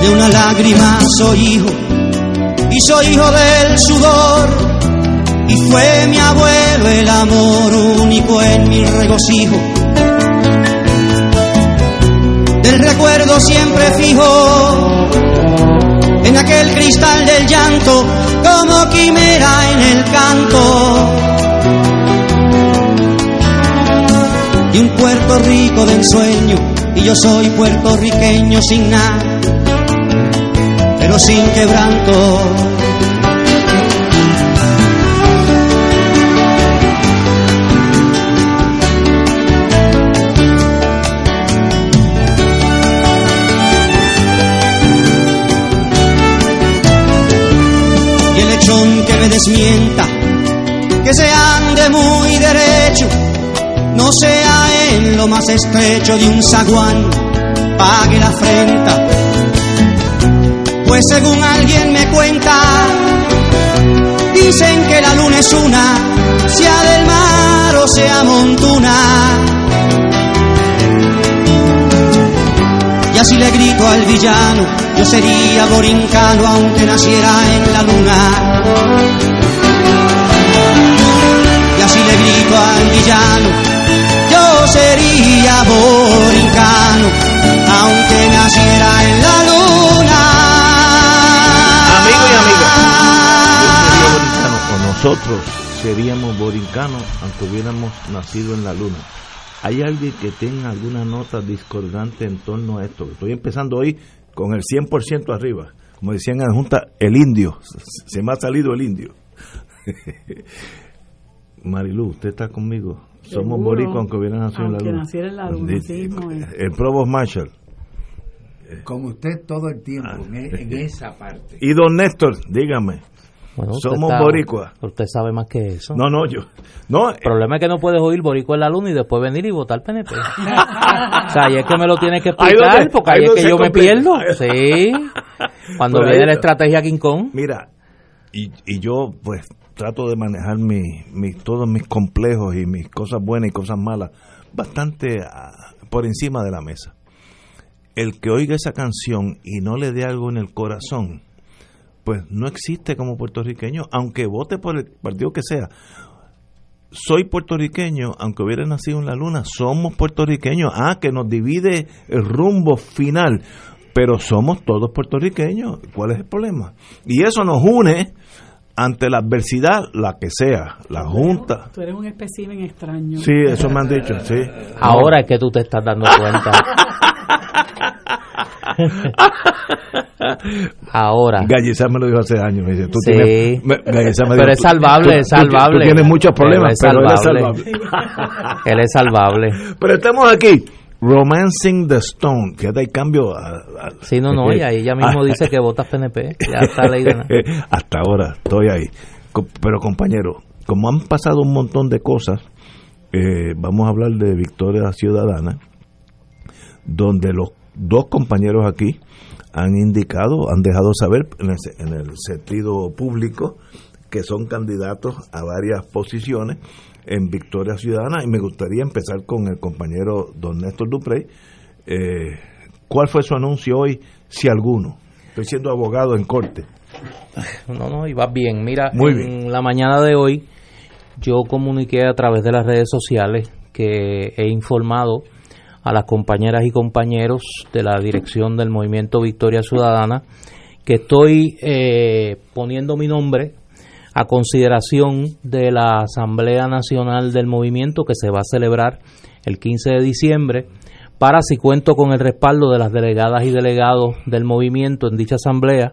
De una lágrima soy hijo y soy hijo del sudor. Y fue mi abuelo el amor único en mi regocijo. Del recuerdo siempre fijo en aquel cristal del llanto como quimera en el canto. Y un Puerto Rico de ensueño y yo soy puertorriqueño sin nada pero sin quebranto. Y el lechón que me desmienta, que se ande muy derecho, no sea en lo más estrecho de un zaguán, pague la afrenta pues según alguien me cuenta, dicen que la luna es una, sea del mar o sea montuna. Y así le grito al villano, yo sería borincano aunque naciera en la luna. Y así le grito al villano, yo sería borincano aunque naciera en la luna. Nosotros seríamos borincanos aunque hubiéramos nacido en la luna. ¿Hay alguien que tenga alguna nota discordante en torno a esto? Estoy empezando hoy con el 100% arriba. Como decían en la Junta, el indio. Se me ha salido el indio. Marilu, usted está conmigo. Somos boricuas aunque hubiera nacido en la luna. naciera en la luna, sí, El Provost Marshall. Con usted todo el tiempo, en, en esa parte. Y don Néstor, dígame. Somos boricuas. Usted sabe más que eso. No, no, yo. No, el problema es que no puedes oír boricua en la luna y después venir y votar PNP. o sea, y es que me lo tienes que explicar porque ahí, es que yo me pierdo. Sí. Cuando viene la estrategia King Kong. Mira, y, y yo pues trato de manejar mi, mi, todos mis complejos y mis cosas buenas y cosas malas bastante ah, por encima de la mesa. El que oiga esa canción y no le dé algo en el corazón, pues no existe como puertorriqueño, aunque vote por el partido que sea. Soy puertorriqueño, aunque hubiera nacido en la luna, somos puertorriqueños. Ah, que nos divide el rumbo final, pero somos todos puertorriqueños. ¿Cuál es el problema? Y eso nos une ante la adversidad, la que sea, la Junta. Tú eres un espécimen extraño. Sí, eso me han dicho, sí. Ahora es que tú te estás dando cuenta. Ahora. Gallizá me lo dijo hace años. Me dice, tú sí. tienes, me, me pero es salvable, es salvable. Tú, tienes muchos problemas, pero, él es salvable. él es salvable. Pero estamos aquí. Romancing the Stone, que hay cambio. A, a, sí, no, no, y ahí ella mismo dice que votas PNP. Ya está leído. Hasta ahora, estoy ahí. Pero compañero, como han pasado un montón de cosas, eh, vamos a hablar de Victoria Ciudadana, donde los dos compañeros aquí han indicado, han dejado saber en el, en el, sentido público que son candidatos a varias posiciones en Victoria Ciudadana y me gustaría empezar con el compañero don Néstor Duprey. Eh, ¿Cuál fue su anuncio hoy, si alguno? Estoy siendo abogado en corte. No, no, y va bien. Mira, Muy en la mañana de hoy yo comuniqué a través de las redes sociales que he informado a las compañeras y compañeros de la dirección del movimiento Victoria Ciudadana que estoy eh, poniendo mi nombre a consideración de la Asamblea Nacional del Movimiento que se va a celebrar el 15 de diciembre para si cuento con el respaldo de las delegadas y delegados del movimiento en dicha asamblea,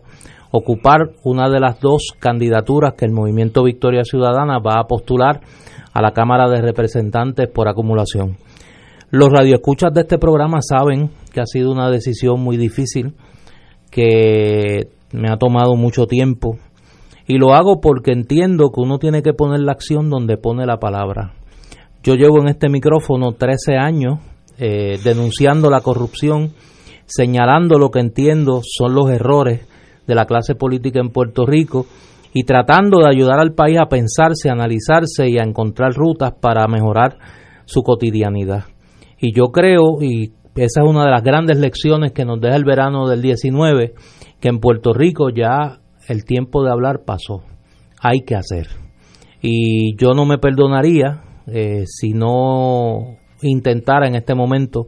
ocupar una de las dos candidaturas que el movimiento Victoria Ciudadana va a postular a la Cámara de Representantes por acumulación. Los radioescuchas de este programa saben que ha sido una decisión muy difícil, que me ha tomado mucho tiempo y lo hago porque entiendo que uno tiene que poner la acción donde pone la palabra. Yo llevo en este micrófono 13 años eh, denunciando la corrupción, señalando lo que entiendo son los errores de la clase política en Puerto Rico y tratando de ayudar al país a pensarse, analizarse y a encontrar rutas para mejorar su cotidianidad. Y yo creo, y esa es una de las grandes lecciones que nos deja el verano del 19, que en Puerto Rico ya el tiempo de hablar pasó. Hay que hacer. Y yo no me perdonaría eh, si no intentara en este momento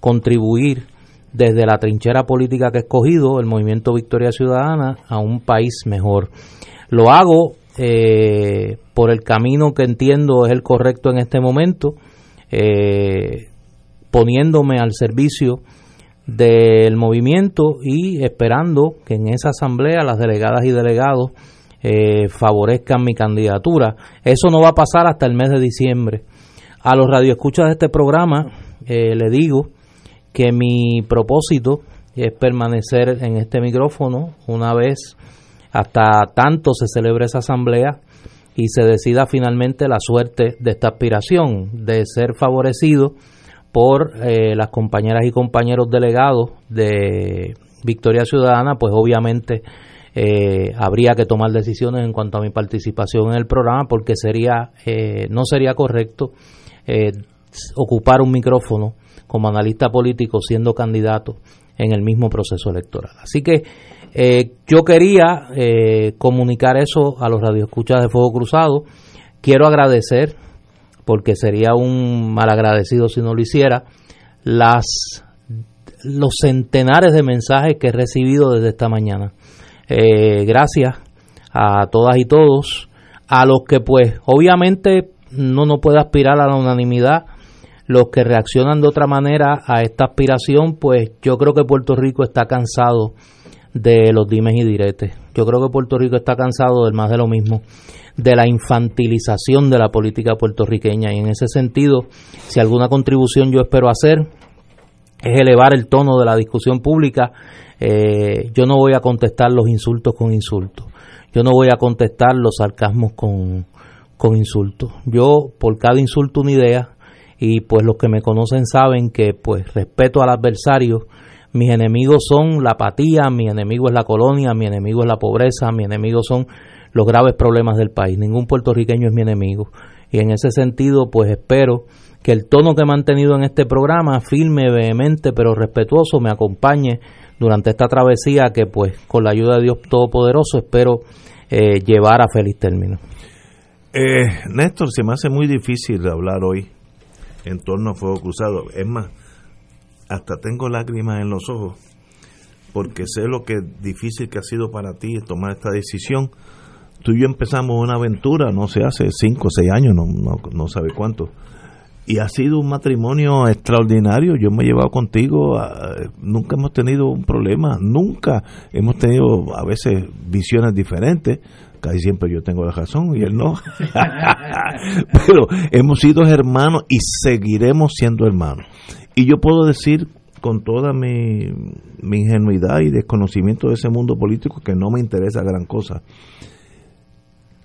contribuir desde la trinchera política que he escogido, el movimiento Victoria Ciudadana, a un país mejor. Lo hago eh, por el camino que entiendo es el correcto en este momento, eh, poniéndome al servicio del movimiento y esperando que en esa asamblea las delegadas y delegados eh, favorezcan mi candidatura. Eso no va a pasar hasta el mes de diciembre. A los radioescuchas de este programa le digo que mi propósito es permanecer en este micrófono una vez hasta tanto se celebre esa asamblea y se decida finalmente la suerte de esta aspiración de ser favorecido por eh, las compañeras y compañeros delegados de Victoria Ciudadana, pues obviamente eh, habría que tomar decisiones en cuanto a mi participación en el programa porque sería eh, no sería correcto ocupar un micrófono como analista político siendo candidato en el mismo proceso electoral. Así que eh, yo quería eh, comunicar eso a los radioescuchas de Fuego Cruzado. Quiero agradecer, porque sería un malagradecido si no lo hiciera, las los centenares de mensajes que he recibido desde esta mañana. Eh, gracias a todas y todos, a los que pues obviamente no no puede aspirar a la unanimidad, los que reaccionan de otra manera a esta aspiración, pues yo creo que Puerto Rico está cansado de los dimes y diretes. Yo creo que Puerto Rico está cansado del más de lo mismo, de la infantilización de la política puertorriqueña. Y en ese sentido, si alguna contribución yo espero hacer, es elevar el tono de la discusión pública. Eh, yo no voy a contestar los insultos con insultos. Yo no voy a contestar los sarcasmos con, con insultos. Yo, por cada insulto, una idea y pues los que me conocen saben que pues respeto al adversario. Mis enemigos son la apatía, mi enemigo es la colonia, mi enemigo es la pobreza, mi enemigo son los graves problemas del país. Ningún puertorriqueño es mi enemigo. Y en ese sentido, pues espero que el tono que he mantenido en este programa, firme, vehemente, pero respetuoso, me acompañe durante esta travesía que, pues, con la ayuda de Dios Todopoderoso, espero eh, llevar a feliz término. Eh, Néstor, se me hace muy difícil hablar hoy en torno a Fuego Cruzado. Es más, hasta tengo lágrimas en los ojos porque sé lo que difícil que ha sido para ti tomar esta decisión. Tú y yo empezamos una aventura, no sé, hace cinco o seis años, no, no, no sabe cuánto. Y ha sido un matrimonio extraordinario. Yo me he llevado contigo, nunca hemos tenido un problema, nunca hemos tenido a veces visiones diferentes, casi siempre yo tengo la razón y él no. Pero hemos sido hermanos y seguiremos siendo hermanos. Y yo puedo decir con toda mi ingenuidad y desconocimiento de ese mundo político que no me interesa gran cosa,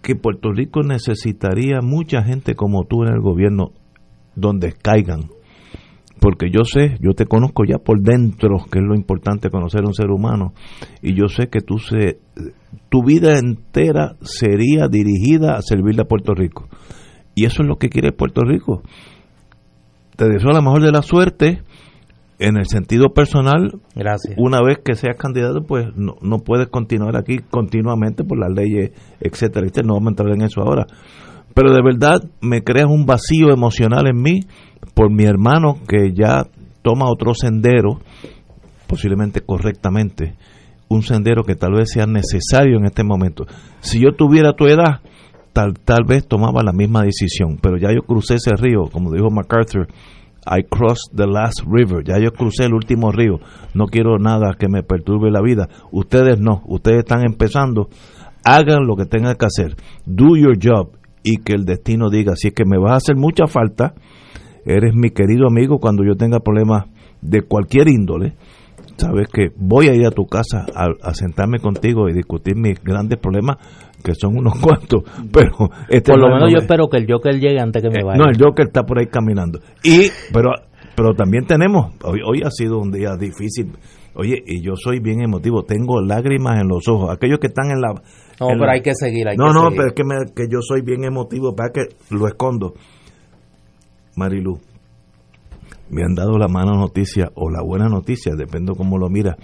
que Puerto Rico necesitaría mucha gente como tú en el gobierno donde caigan. Porque yo sé, yo te conozco ya por dentro, que es lo importante conocer a un ser humano, y yo sé que tú se, tu vida entera sería dirigida a servirle a Puerto Rico. Y eso es lo que quiere Puerto Rico. Te deseo la mejor de la suerte en el sentido personal. Gracias. Una vez que seas candidato, pues no, no puedes continuar aquí continuamente por las leyes, etcétera, etcétera. No vamos a entrar en eso ahora. Pero de verdad me creas un vacío emocional en mí por mi hermano que ya toma otro sendero, posiblemente correctamente, un sendero que tal vez sea necesario en este momento. Si yo tuviera tu edad, tal, tal vez tomaba la misma decisión, pero ya yo crucé ese río, como dijo MacArthur, I crossed the last river, ya yo crucé el último río, no quiero nada que me perturbe la vida. Ustedes no, ustedes están empezando, hagan lo que tengan que hacer, do your job y que el destino diga, si es que me vas a hacer mucha falta, eres mi querido amigo cuando yo tenga problemas de cualquier índole, sabes que voy a ir a tu casa a, sentarme contigo y discutir mis grandes problemas, que son unos cuantos, pero este por lo menos yo espero que el Joker llegue antes que me eh, vaya. No, el Joker está por ahí caminando. Y pero pero también tenemos hoy, hoy ha sido un día difícil. Oye, y yo soy bien emotivo, tengo lágrimas en los ojos. Aquellos que están en la No, pero hay que seguir, hay No, no, pero es que, que yo soy bien emotivo, para que lo escondo. Marilu, me han dado la mala noticia o la buena noticia, depende cómo lo mira,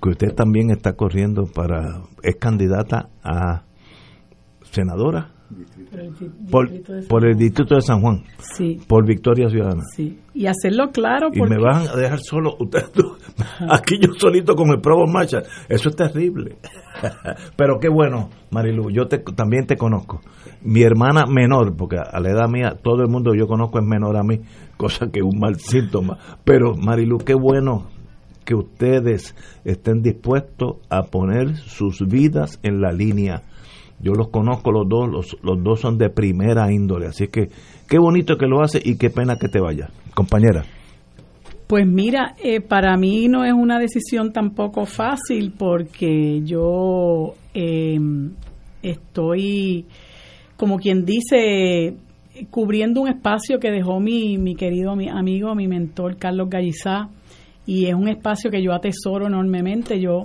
que usted también está corriendo para, es candidata a senadora por, el distrito de San Juan, sí. por Victoria Ciudadana. Sí. Y hacerlo claro. Y me van a dejar solo, usted, aquí yo solito con el Provo Marcha. Eso es terrible. Pero qué bueno, Marilu, yo te, también te conozco. Mi hermana menor, porque a la edad mía todo el mundo yo conozco es menor a mí, cosa que es un mal síntoma. Pero Marilu, qué bueno que ustedes estén dispuestos a poner sus vidas en la línea. Yo los conozco los dos, los, los dos son de primera índole, así que qué bonito que lo hace y qué pena que te vaya, compañera. Pues mira, eh, para mí no es una decisión tampoco fácil porque yo em, estoy, como quien dice, cubriendo un espacio que dejó mi, mi querido mi amigo, mi mentor Carlos Gallizá, y es un espacio que yo atesoro enormemente. Yo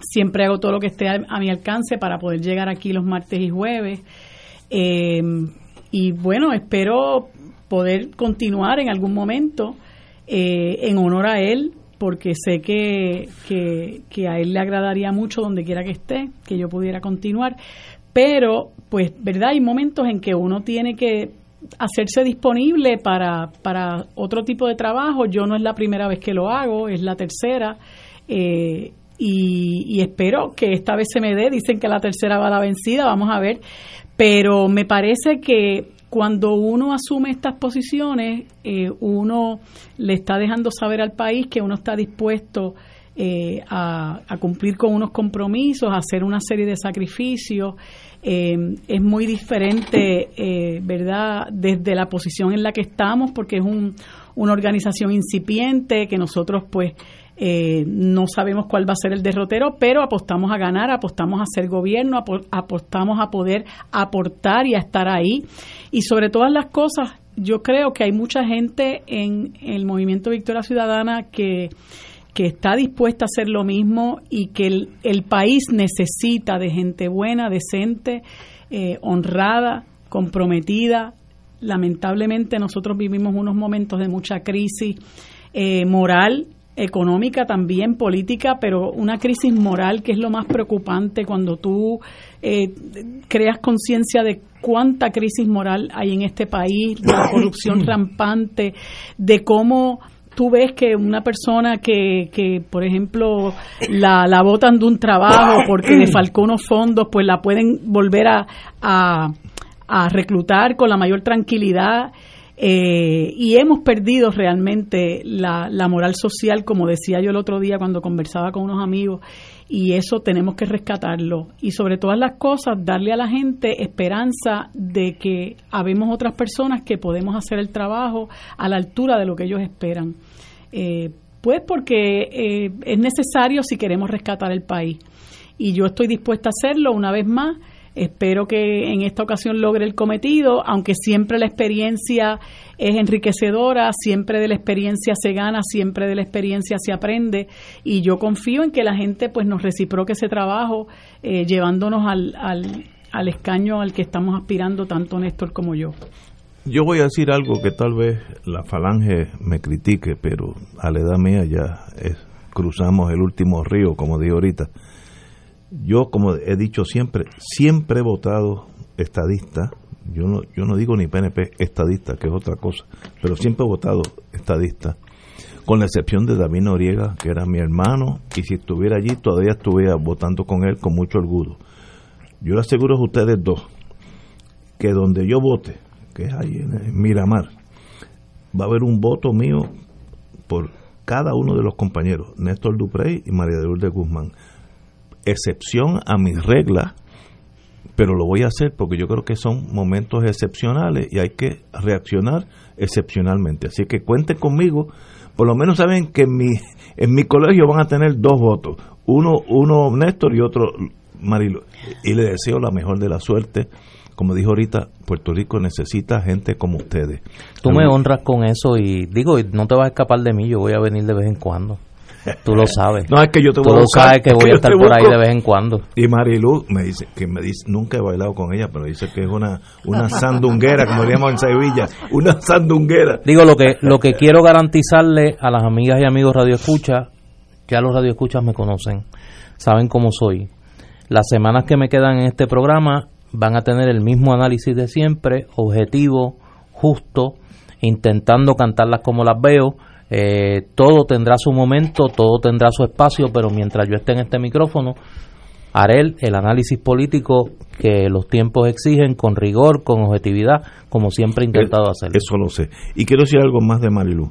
siempre hago todo lo que esté a, mi alcance para poder llegar aquí los martes y jueves. Em, y bueno, espero poder continuar en algún momento eh, en honor a él, porque sé que, que, que, a él le agradaría mucho donde quiera que esté, que yo pudiera continuar. Pero, pues, ¿verdad? Hay momentos en que uno tiene que hacerse disponible para, para otro tipo de trabajo. Yo no es la primera vez que lo hago, es la tercera. Eh, y, espero que esta vez se me dé. Dicen que la tercera va a la vencida, vamos a ver. Pero me parece que cuando uno asume estas posiciones, eh, uno le está dejando saber al país que uno está dispuesto eh, a, cumplir con unos compromisos, a hacer una serie de sacrificios. Eh, es muy diferente, eh, ¿verdad?, desde la posición en la que estamos, porque es un, una organización incipiente que nosotros, pues, no sabemos cuál va a ser el derrotero, pero apostamos a ganar, apostamos a ser gobierno, apostamos a poder aportar y a estar ahí. Y sobre todas las cosas, yo creo que hay mucha gente en el movimiento Victoria Ciudadana que que está dispuesta a hacer lo mismo y que el, país necesita de gente buena, decente, eh, honrada, comprometida. Lamentablemente nosotros vivimos unos momentos de mucha crisis eh, moral, económica también, política, pero una crisis moral que es lo más preocupante cuando tú eh, creas conciencia de cuánta crisis moral hay en este país, de la corrupción rampante, de cómo tú ves que una persona que, que por ejemplo, la, la botan de un trabajo porque le faltó unos fondos, pues la pueden volver a, a, a reclutar con la mayor tranquilidad. Eh, y hemos perdido realmente la, la moral social, como decía yo el otro día cuando conversaba con unos amigos, y eso tenemos que rescatarlo. Y sobre todas las cosas, darle a la gente esperanza de que habemos otras personas que podemos hacer el trabajo a la altura de lo que ellos esperan. Eh, pues porque eh, es necesario si queremos rescatar el país. Y yo estoy dispuesta a hacerlo una vez más. Espero que en esta ocasión logre el cometido, aunque siempre la experiencia es enriquecedora, siempre de la experiencia se gana, siempre de la experiencia se aprende y yo confío en que la gente pues nos reciproque ese trabajo eh, llevándonos al, al, al escaño al que estamos aspirando tanto Néstor como yo. Yo voy a decir algo que tal vez la falange me critique, pero a la edad mía ya cruzamos el último río, como digo ahorita. Yo, como he dicho siempre, siempre he votado estadista. Yo no, yo no digo ni PNP estadista, que es otra cosa, pero siempre he votado estadista, con la excepción de David Noriega, que era mi hermano, y si estuviera allí todavía estuviera votando con él con mucho orgullo. Yo le aseguro a ustedes dos que donde yo vote, que es ahí en Miramar, va a haber un voto mío por cada uno de los compañeros, Néstor Duprey y María de Lourdes Guzmán. Excepción a mis reglas, pero lo voy a hacer porque yo creo que son momentos excepcionales y hay que reaccionar excepcionalmente. Así que cuenten conmigo. Por lo menos saben que en mi, en mi colegio van a tener dos votos. Uno, uno Néstor y otro Marilu. Y le deseo la mejor de la suerte como dijo ahorita, Puerto Rico necesita gente como ustedes. Tú me honras con eso y digo, no te vas a escapar de mí, yo voy a venir de vez en cuando. Tú lo sabes. no, es que yo te Tú lo sabes que voy a estar por ahí de vez en cuando. Y Marilu me dice, que me dice, nunca he bailado con ella, pero dice que es una, una sandunguera, como diríamos en Sevilla, una sandunguera. Digo, lo que, lo que quiero garantizarle a las amigas y amigos Radio Escucha, que a los Radio Escuchas me conocen, saben cómo soy. Las semanas que me quedan en este programa van a tener el mismo análisis de siempre, objetivo, justo, intentando cantarlas como las veo. Eh, todo tendrá su momento, todo tendrá su espacio, pero mientras yo esté en este micrófono, haré el, análisis político que los tiempos exigen con rigor, con objetividad, como siempre he intentado hacerlo. Eso lo sé. Y quiero decir algo más de Marilu.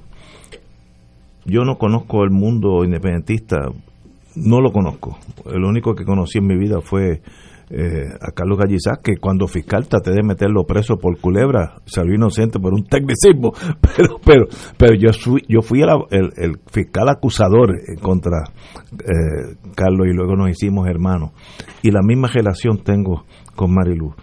Yo no conozco el mundo independentista, no lo conozco. El único que conocí en mi vida fue eh, a Carlos Gallizá, que cuando fiscal traté de meterlo preso por culebra, salió inocente por un tecnicismo, pero pero pero yo fui, yo fui el, fiscal acusador contra eh, Carlos y luego nos hicimos hermanos. Y la misma relación tengo con Marilu,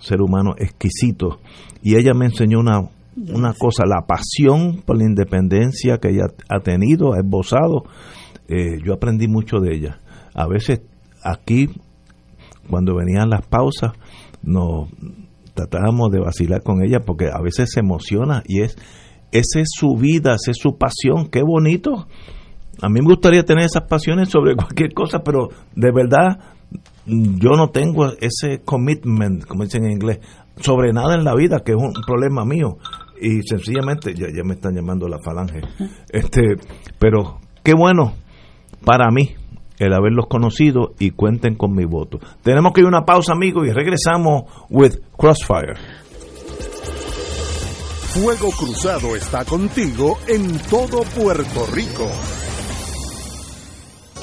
ser humano exquisito. Y ella me enseñó una, una cosa, la pasión por la independencia que ella ha tenido, ha esbozado. Eh, yo aprendí mucho de ella. A veces aquí cuando venían las pausas, nos tratábamos de vacilar con ella porque a veces se emociona y es esa es su vida, esa es su pasión, qué bonito. A mí me gustaría tener esas pasiones sobre cualquier cosa, pero de verdad yo no tengo ese commitment, como dicen en inglés, sobre nada en la vida, que es un problema mío. Y sencillamente, ya, ya me están llamando la falange. Este, pero qué bueno para mí el haberlos conocido y cuenten con mi voto. Tenemos que ir a una pausa, amigos, y regresamos with Crossfire. Fuego Cruzado está contigo en todo Puerto Rico.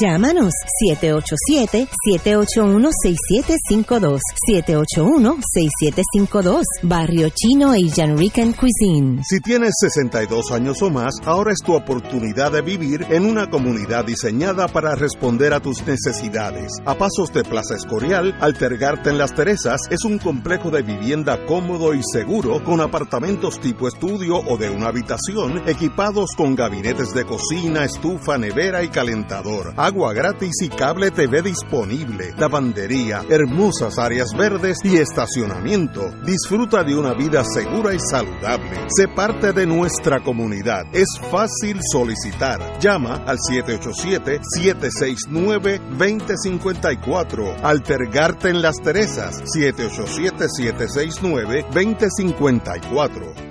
Llámanos 787-781-6752. 781-6752. Barrio Chino Asian Rican Cuisine. Si tienes 62 años o más, ahora es tu oportunidad de vivir en una comunidad diseñada para responder a tus necesidades. A pasos de Plaza Escorial, Altergarte en Las Teresas es un complejo de vivienda cómodo y seguro con apartamentos tipo estudio o de una habitación equipados con gabinetes de cocina, estufa, nevera y calentador agua gratis y cable TV disponible, lavandería, hermosas áreas verdes y estacionamiento. Disfruta de una vida segura y saludable. Sé parte de nuestra comunidad. Es fácil solicitar. Llama al 787-769-2054. Altergarte en Las Teresas. 787-769-2054.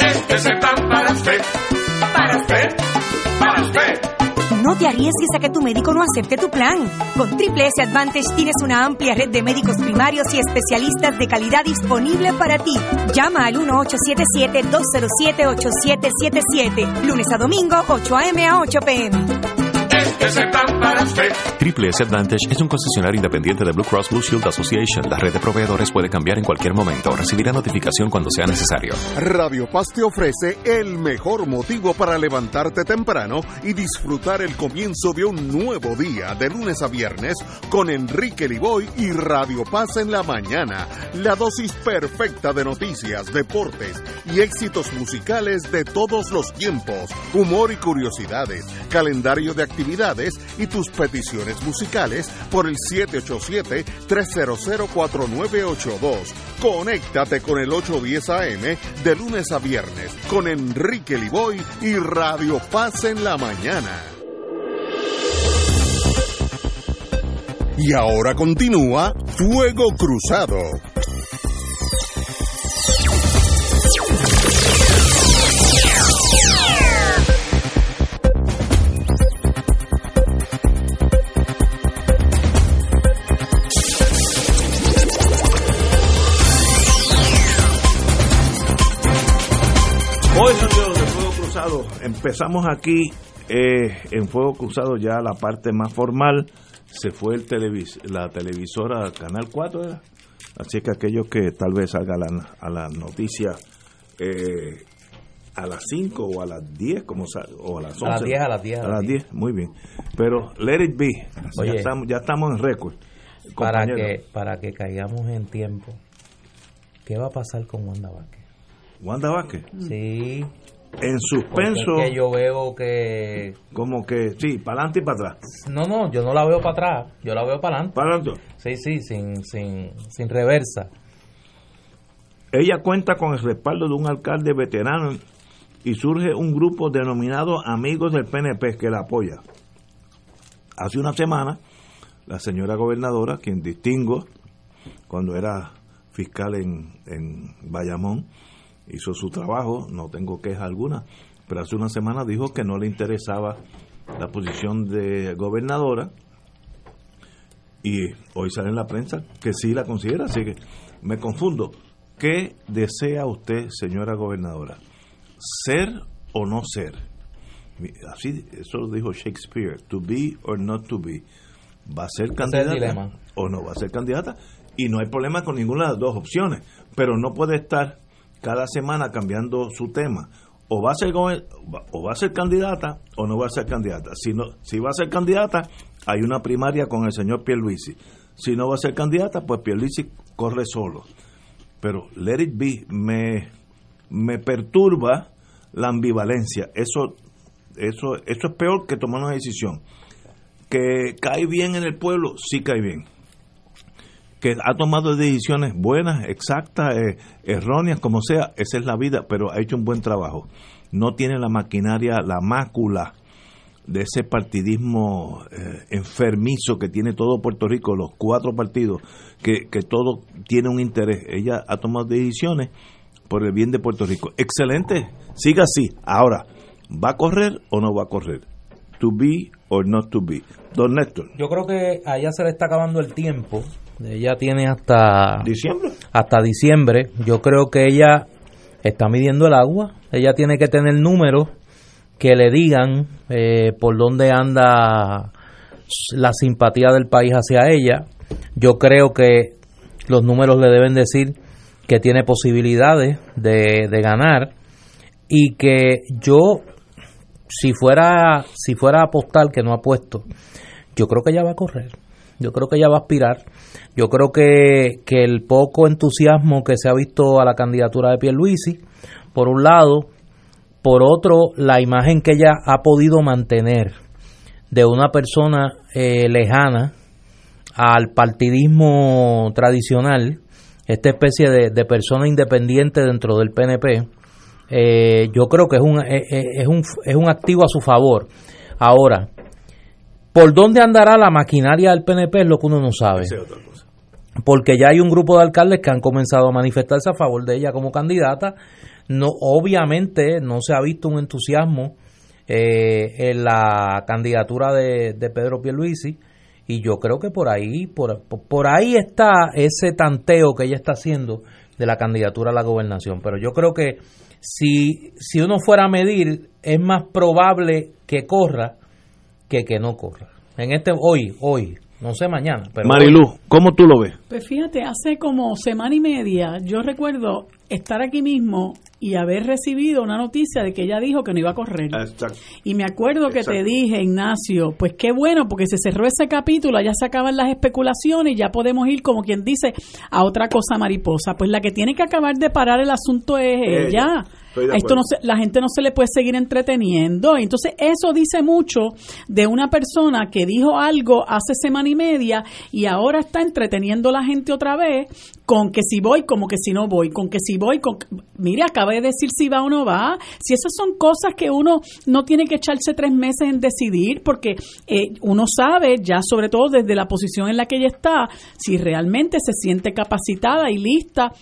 Este es el plan para usted, para usted, para usted. No te arriesgues a que tu médico no acepte tu plan. Con Triple S Advantage tienes una amplia red de médicos primarios y especialistas de calidad disponible para ti. Llama al 1877-207-8777. Lunes a domingo, 8 a.m. a 8 p.m. Triple S Advantage es un concesionario independiente de Blue Cross Blue Shield Association. La red de proveedores puede cambiar en cualquier momento. Recibirá notificación cuando sea necesario. Radio Paz te ofrece el mejor motivo para levantarte temprano y disfrutar el comienzo de un nuevo día de lunes a viernes con Enrique Liboy y Radio Paz en la mañana. La dosis perfecta de noticias, deportes y éxitos musicales de todos los tiempos, humor y curiosidades, calendario de actividades y tus peticiones musicales por el 787-300-4982. Conéctate con el 810 AM de lunes a viernes con Enrique Liboy y Radio Paz en la mañana. Y ahora continúa Fuego Cruzado. Cruzado, empezamos aquí eh, en Fuego Cruzado ya la parte más formal. Se fue el televis la televisora Canal 4, ¿era? Así que aquellos que tal vez salga a la, a la noticia eh, a las 5 o a las 10, como o a las 11. A las 10, a las 10, A las 10, muy bien. Pero let it be. Oye. ya, estamos, ya estamos en récord. para que para que caigamos en tiempo ¿qué va a pasar con Wanda Vázquez? Wanda Vázquez. sí En suspenso. porque es que yo veo que Como que, sí, para adelante y para atrás. no no yo no la veo para atrás yo la veo para adelante Para adelante. sí sí sin sin sin reversa Ella cuenta con el respaldo de un alcalde veterano y surge un grupo denominado Amigos del PNP que la apoya. Hace una semana, la señora gobernadora, quien distingo cuando era fiscal en, en Bayamón, hizo su trabajo, no tengo queja alguna, pero hace una semana dijo que no le interesaba la posición de gobernadora y hoy sale en la prensa que sí la considera, así que me confundo. ¿Qué desea usted, señora gobernadora? ¿Ser o no ser? Así, eso lo dijo Shakespeare, to be or not to be. ¿Va a ser Ese candidata o no va a ser candidata? Y no hay problema con ninguna de las dos opciones, pero no puede estar cada semana cambiando su tema. O va a ser o va a ser candidata o no va a ser candidata. Si no, si va a ser candidata, hay una primaria con el señor Pierluisi. Si no va a ser candidata, pues Pierluisi corre solo. Pero let it be me me perturba la ambivalencia. Eso eso eso es peor que tomar una decisión. Que cae bien en el pueblo, sí cae bien que ha tomado decisiones buenas, exactas, eh, erróneas, como sea, esa es la vida, pero ha hecho un buen trabajo. No tiene la maquinaria, la mácula de ese partidismo eh, enfermizo que tiene todo Puerto Rico, los cuatro partidos, que, que todo tiene un interés. Ella ha tomado decisiones por el bien de Puerto Rico. Excelente, siga así. Ahora, ¿va a correr o no va a correr? To be or not to be. Don Néstor. yo creo que a ella se le está acabando el tiempo ella tiene hasta Diciembre. hasta diciembre. Yo creo que ella está midiendo el agua. Ella tiene que tener números que le digan eh, por dónde anda la simpatía del país hacia ella. Yo creo que los números le deben decir que tiene posibilidades de, de ganar y que yo si fuera si fuera a apostar que no ha puesto yo creo que ella va a correr yo creo que ella va a aspirar yo creo que, que el poco entusiasmo que se ha visto a la candidatura de Pierluisi por un lado por otro la imagen que ella ha podido mantener de una persona eh, lejana al partidismo tradicional esta especie de, de persona independiente dentro del PNP eh, yo creo que es un, eh, eh, es, un, es un activo a su favor. Ahora, ¿por dónde andará la maquinaria del PNP? Es lo que uno no sabe. Esa es otra cosa. Porque ya hay un grupo de alcaldes que han comenzado a manifestarse a favor de ella como candidata. No, obviamente no se ha visto un entusiasmo eh, en la candidatura de, de Pedro Pierluisi y yo creo que por ahí por, por ahí está ese tanteo que ella está haciendo de la candidatura a la gobernación. Pero yo creo que si, si uno fuera a medir, es más probable que corra que que no corra. En este hoy, hoy, no sé mañana, pero Marilu, ¿cómo tú lo ves? Pues fíjate, hace como semana y media, yo recuerdo estar aquí mismo y haber recibido una noticia de que ella dijo que no iba a correr. Y me acuerdo que te dije, Ignacio, pues qué bueno, porque se cerró ese capítulo, ya se acaban las especulaciones y ya podemos ir, como quien dice, a otra cosa mariposa. Pues la que tiene que acabar de parar el asunto es ella. Esto no la gente no se le puede seguir entreteniendo. Entonces, eso dice mucho de una persona que dijo algo hace semana y media y ahora está entreteniendo a la gente otra vez con que si voy, como que si no voy, con que si voy, con... Mire, acaba de decir si va o no va. Si esas son cosas que uno no tiene que echarse tres meses en decidir, porque eh, uno sabe, ya sobre todo desde la posición en la que ella está, si realmente se siente capacitada y lista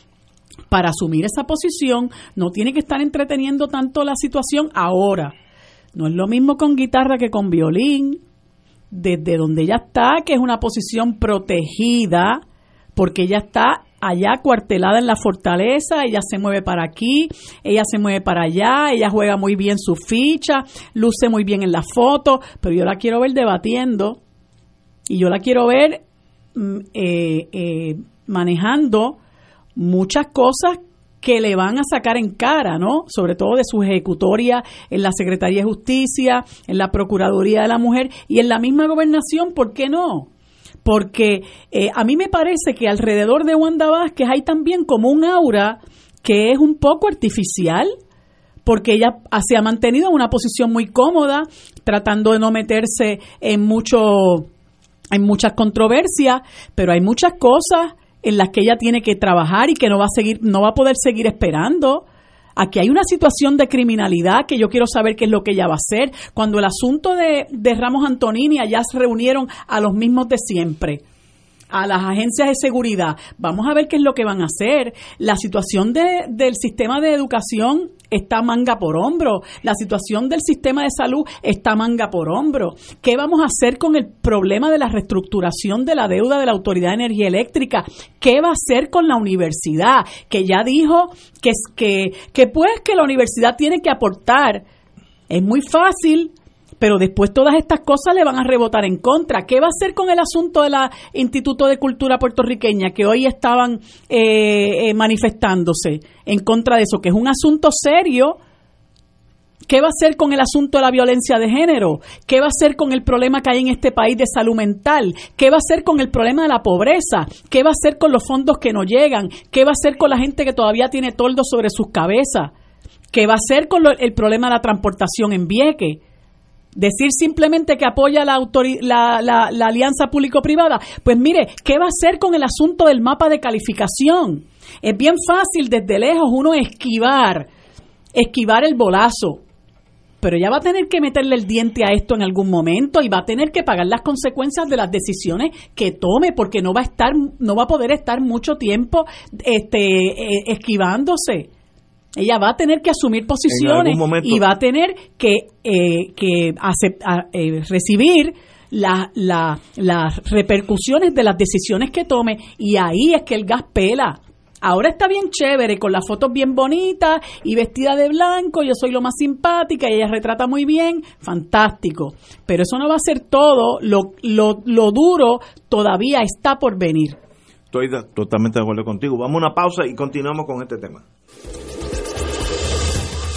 para asumir esa posición, no tiene que estar entreteniendo tanto la situación ahora. No es lo mismo con guitarra que con violín. Desde donde ella está, que es una posición protegida, porque ella está allá cuartelada en la fortaleza, ella se mueve para aquí, ella se mueve para allá, ella juega muy bien su ficha, luce muy bien en la foto, pero yo la quiero ver debatiendo y yo la quiero ver mm, eh, eh, manejando muchas cosas que le van a sacar en cara, ¿no? Sobre todo de su ejecutoria en la Secretaría de Justicia, en la Procuraduría de la Mujer y en la misma gobernación, ¿por qué no? Porque eh, a mí me parece que alrededor de Wanda Vázquez hay también como un aura que es un poco artificial, porque ella se ha mantenido en una posición muy cómoda, tratando de no meterse en mucho en muchas controversias, pero hay muchas cosas en las que ella tiene que trabajar y que no va a seguir, no va a poder seguir esperando. Aquí hay una situación de criminalidad que yo quiero saber qué es lo que ella va a hacer. Cuando el asunto de, de Ramos Antonini, allá se reunieron a los mismos de siempre a las agencias de seguridad. Vamos a ver qué es lo que van a hacer. La situación de, del sistema de educación está manga por hombro. La situación del sistema de salud está manga por hombro. ¿Qué vamos a hacer con el problema de la reestructuración de la deuda de la Autoridad de Energía Eléctrica? ¿Qué va a hacer con la universidad? Que ya dijo que, que, que pues que la universidad tiene que aportar. Es muy fácil pero después todas estas cosas le van a rebotar en contra. ¿Qué va a hacer con el asunto del Instituto de Cultura puertorriqueña que hoy estaban eh, eh, manifestándose en contra de eso, que es un asunto serio? ¿Qué va a hacer con el asunto de la violencia de género? ¿Qué va a hacer con el problema que hay en este país de salud mental? ¿Qué va a hacer con el problema de la pobreza? ¿Qué va a hacer con los fondos que no llegan? ¿Qué va a hacer con la gente que todavía tiene toldo sobre sus cabezas? ¿Qué va a hacer con el problema de la transportación en Vieques? Decir simplemente que apoya la, la, la, alianza público-privada, pues mire, ¿qué va a hacer con el asunto del mapa de calificación? Es bien fácil desde lejos uno esquivar, esquivar el bolazo, pero ya va a tener que meterle el diente a esto en algún momento y va a tener que pagar las consecuencias de las decisiones que tome, porque no va a estar, no va a poder estar mucho tiempo este, eh, esquivándose. Ella va a tener que asumir posiciones y va a tener que, eh, que eh, recibir las repercusiones de las decisiones que tome y ahí es que el gas pela. Ahora está bien chévere, con las fotos bien bonitas y vestida de blanco, yo soy lo más simpática y ella retrata muy bien, fantástico. Pero eso no va a ser todo, lo, lo, lo duro todavía está por venir. Estoy totalmente de acuerdo contigo. Vamos a una pausa y continuamos con este tema.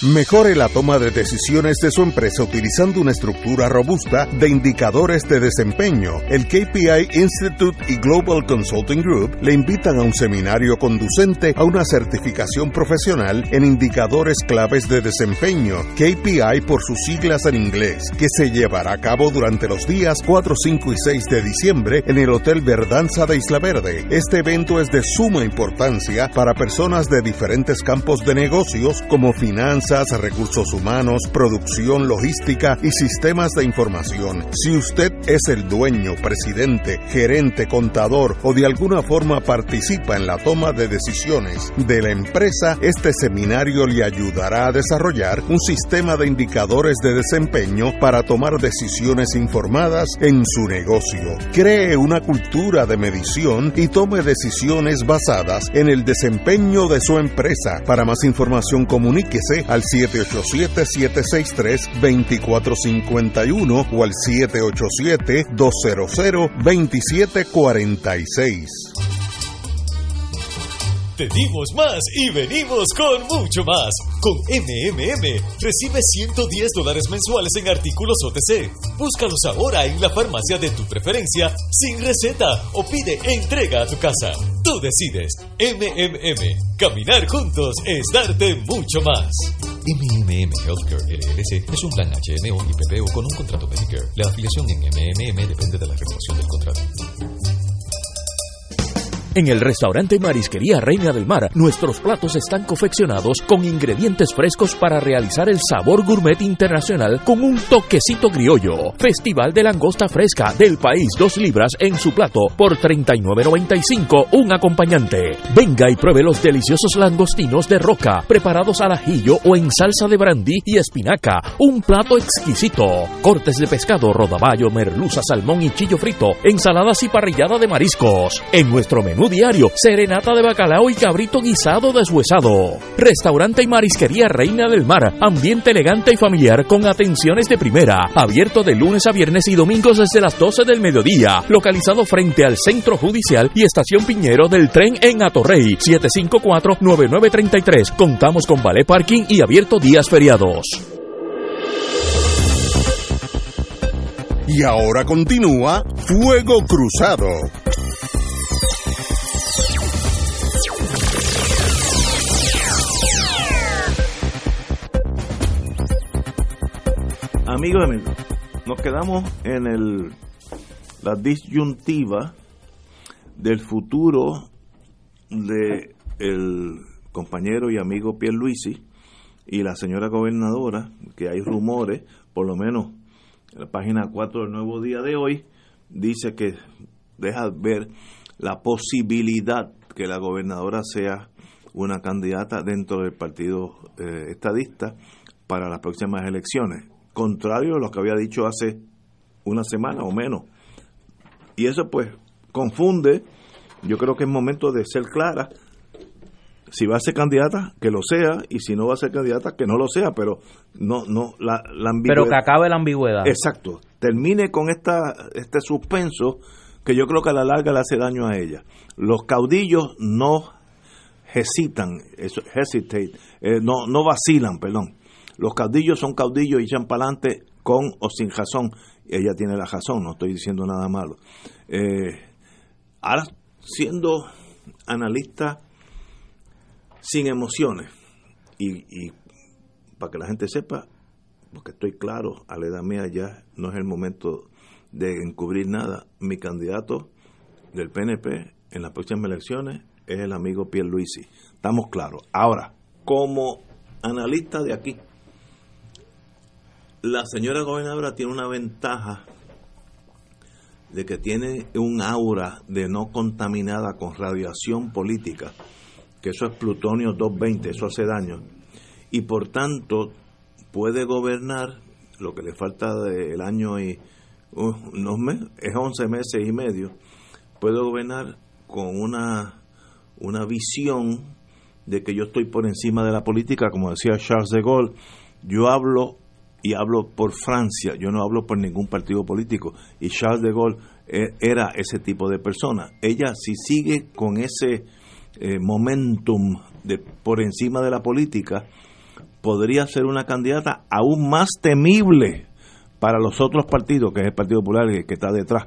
Mejore la toma de decisiones de su empresa utilizando una estructura robusta de indicadores de desempeño. El KPI Institute y Global Consulting Group le invitan a un seminario conducente a una certificación profesional en indicadores claves de desempeño, KPI por sus siglas en inglés, que se llevará a cabo durante los días 4, 5 y 6 de diciembre en el Hotel Verdanza de Isla Verde. Este evento es de suma importancia para personas de diferentes campos de negocios como finanzas, recursos humanos, producción, logística y sistemas de información. Si usted es el dueño, presidente, gerente, contador o de alguna forma participa en la toma de decisiones de la empresa, este seminario le ayudará a desarrollar un sistema de indicadores de desempeño para tomar decisiones informadas en su negocio. Cree una cultura de medición y tome decisiones basadas en el desempeño de su empresa. Para más información comuníquese al 787-763-2451 o al 787-200-2746. Te dimos más y venimos con mucho más. Con MMM recibe 110 dólares mensuales en artículos OTC. Búscalos ahora en la farmacia de tu preferencia sin receta o pide entrega a tu casa. Tú decides. MMM. Caminar juntos es darte mucho más. MMM Healthcare LLC es un plan HMO y PPO con un contrato Medicare. La afiliación en MMM depende de la renovación del contrato. En el restaurante Marisquería Reina del Mar, nuestros platos están confeccionados con ingredientes frescos para realizar el sabor gourmet internacional con un toquecito criollo. Festival de langosta fresca del país, dos libras en su plato por 39.95 un acompañante. Venga y pruebe los deliciosos langostinos de roca preparados al ajillo o en salsa de brandy y espinaca. Un plato exquisito. Cortes de pescado, rodaballo, merluza, salmón y chillo frito, ensaladas y parrillada de mariscos. En nuestro menú diario, serenata de bacalao y cabrito guisado deshuesado. Restaurante y marisquería Reina del Mar, ambiente elegante y familiar con atenciones de primera, abierto de lunes a viernes y domingos desde las 12 del mediodía, localizado frente al Centro Judicial y Estación Piñero del tren en Atorrey, 754-9933. Contamos con ballet parking y abierto días feriados. Y ahora continúa Fuego Cruzado. Amigos amigos, nos quedamos en el, la disyuntiva del futuro de el compañero y amigo Pierluisi y la señora gobernadora, que hay rumores, por lo menos en la página 4 del Nuevo Día de hoy, dice que deja ver la posibilidad que la gobernadora sea una candidata dentro del partido eh, estadista para las próximas elecciones contrario a lo que había dicho hace una semana o menos. Y eso pues confunde, yo creo que es momento de ser clara, si va a ser candidata, que lo sea, y si no va a ser candidata, que no lo sea, pero no, no, la, la ambigüedad. Pero que acabe la ambigüedad. Exacto, termine con esta, este suspenso que yo creo que a la larga le hace daño a ella. Los caudillos no hesitan, hesitate, eh, no, no vacilan, perdón. Los caudillos son caudillos y echan para adelante con o sin razón. Ella tiene la razón, no estoy diciendo nada malo. Eh, ahora, siendo analista sin emociones, y, y para que la gente sepa, porque estoy claro, a la edad mía ya no es el momento de encubrir nada, mi candidato del PNP en las próximas elecciones es el amigo Pierre Luisi. Estamos claros. Ahora, como analista de aquí, la señora gobernadora tiene una ventaja de que tiene un aura de no contaminada con radiación política, que eso es plutonio 220, eso hace daño, y por tanto puede gobernar lo que le falta del año y uh, unos meses, es 11 meses y medio, puede gobernar con una, una visión de que yo estoy por encima de la política, como decía Charles de Gaulle, yo hablo hablo por Francia, yo no hablo por ningún partido político. Y Charles de Gaulle eh, era ese tipo de persona. Ella si sigue con ese eh, momentum de por encima de la política, podría ser una candidata aún más temible para los otros partidos, que es el Partido Popular que está detrás,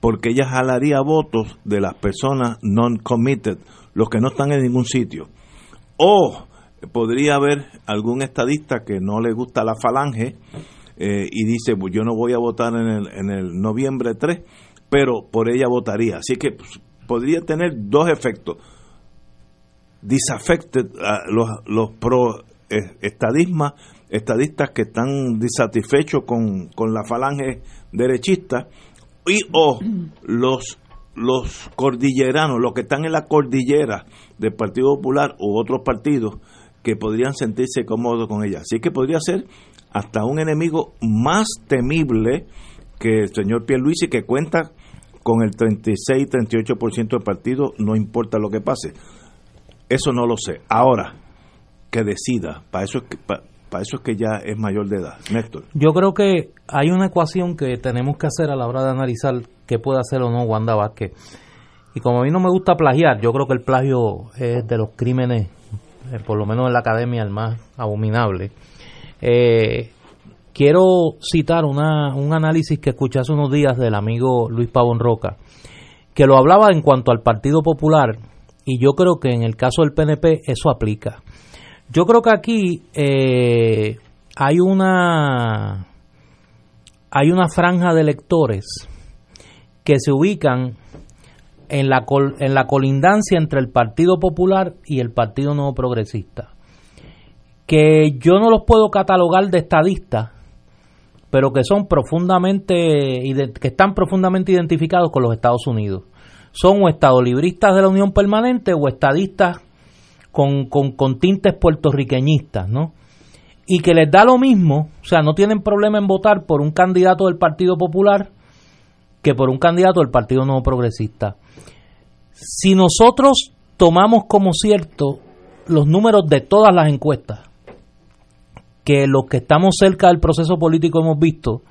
porque ella jalaría votos de las personas non-committed, los que no están en ningún sitio. O podría haber algún estadista que no le gusta la falange eh, y dice, pues yo no voy a votar en el, en el noviembre 3, pero por ella votaría. Así que pues, podría tener dos efectos. Disaffected los, los pro eh, estadismas, estadistas que están disatisfechos con, con la falange derechista y o los los cordilleranos, los que están en la cordillera del Partido Popular u otros partidos que podrían sentirse cómodos con ella. Así que podría ser hasta un enemigo más temible que el señor Pierluisi, que cuenta con el 36-38% del partido, no importa lo que pase. Eso no lo sé. Ahora, que decida, para eso es que, para, eso es que ya es mayor de edad. Néstor. Yo creo que hay una ecuación que tenemos que hacer a la hora de analizar qué puede hacer o no Wanda Vázquez. Y como a mí no me gusta plagiar, yo creo que el plagio es de los crímenes, eh, por lo menos en la academia, el más abominable. Eh, quiero citar una, un análisis que escuché hace unos días del amigo Luis Pavón Roca, que lo hablaba en cuanto al Partido Popular, y yo creo que en el caso del PNP eso aplica. Yo creo que aquí eh, hay una hay una franja de electores que se ubican en la, en la colindancia entre el Partido Popular y el Partido Nuevo Progresista, que yo no los puedo catalogar de estadistas, pero que son profundamente, que están profundamente identificados con los Estados Unidos. Son o estadolibristas de la Unión Permanente o estadistas con, con, con tintes puertorriqueñistas, ¿no? Y que les da lo mismo, o sea, no tienen problema en votar por un candidato del Partido Popular que por un candidato del Partido Nuevo Progresista. Si nosotros tomamos como cierto los números de todas las encuestas, que los que estamos cerca del proceso político hemos visto,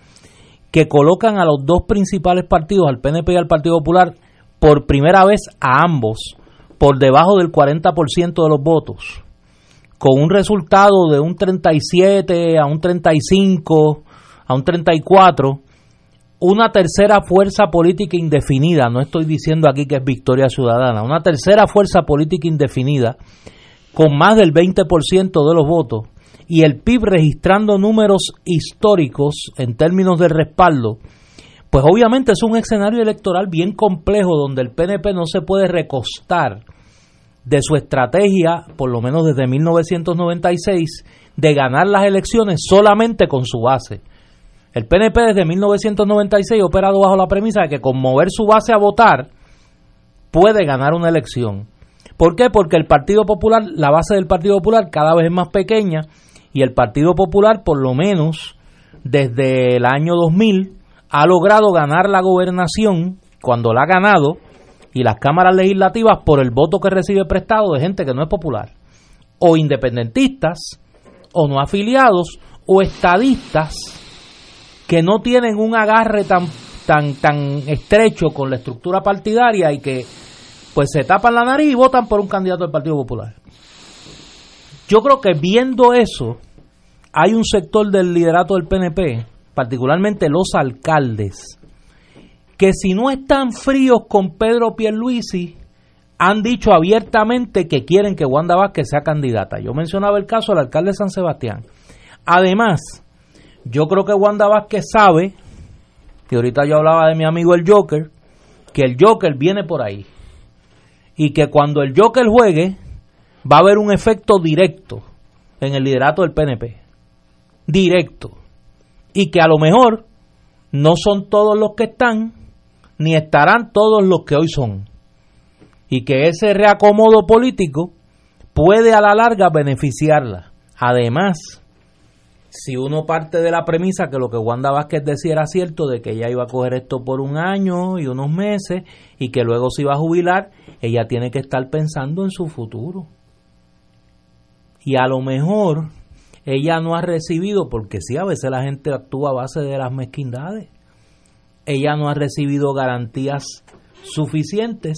que colocan a los dos principales partidos, al PNP y al Partido Popular, por primera vez a ambos por debajo del 40% de los votos, con un resultado de un 37 a un 35 a un 34, una tercera fuerza política indefinida, no estoy diciendo aquí que es victoria ciudadana, una tercera fuerza política indefinida con más del 20% de los votos y el PIB registrando números históricos en términos de respaldo, pues obviamente es un escenario electoral bien complejo donde el PNP no se puede recostar de su estrategia, por lo menos desde 1996, de ganar las elecciones solamente con su base. El PNP desde 1996 ha operado bajo la premisa de que con mover su base a votar puede ganar una elección. ¿Por qué? Porque el Partido Popular, la base del Partido Popular cada vez es más pequeña y el Partido Popular, por lo menos desde el año 2000, ha logrado ganar la gobernación cuando la ha ganado y las cámaras legislativas por el voto que recibe prestado de gente que no es popular, o independentistas, o no afiliados, o estadistas que no tienen un agarre tan, tan, tan estrecho con la estructura partidaria y que pues se tapan la nariz y votan por un candidato del Partido Popular. Yo creo que viendo eso, hay un sector del liderato del PNP, particularmente los alcaldes, que si no están fríos con Pedro Pierluisi, han dicho abiertamente que quieren que Wanda Vázquez sea candidata. Yo mencionaba el caso del alcalde de San Sebastián. Además, yo creo que Wanda Vázquez sabe, que ahorita yo hablaba de mi amigo el Joker, que el Joker viene por ahí. Y que cuando el Joker juegue, va a haber un efecto directo en el liderato del PNP. Directo. Y que a lo mejor no son todos los que están, ni estarán todos los que hoy son. Y que ese reacomodo político puede a la larga beneficiarla. Además, si uno parte de la premisa que lo que Wanda Vázquez decía era cierto, de que ella iba a coger esto por un año y unos meses y que luego se iba a jubilar, ella tiene que estar pensando en su futuro. Y a lo mejor ella no ha recibido, porque sí, a veces la gente actúa a base de las mezquindades, ella no ha recibido garantías suficientes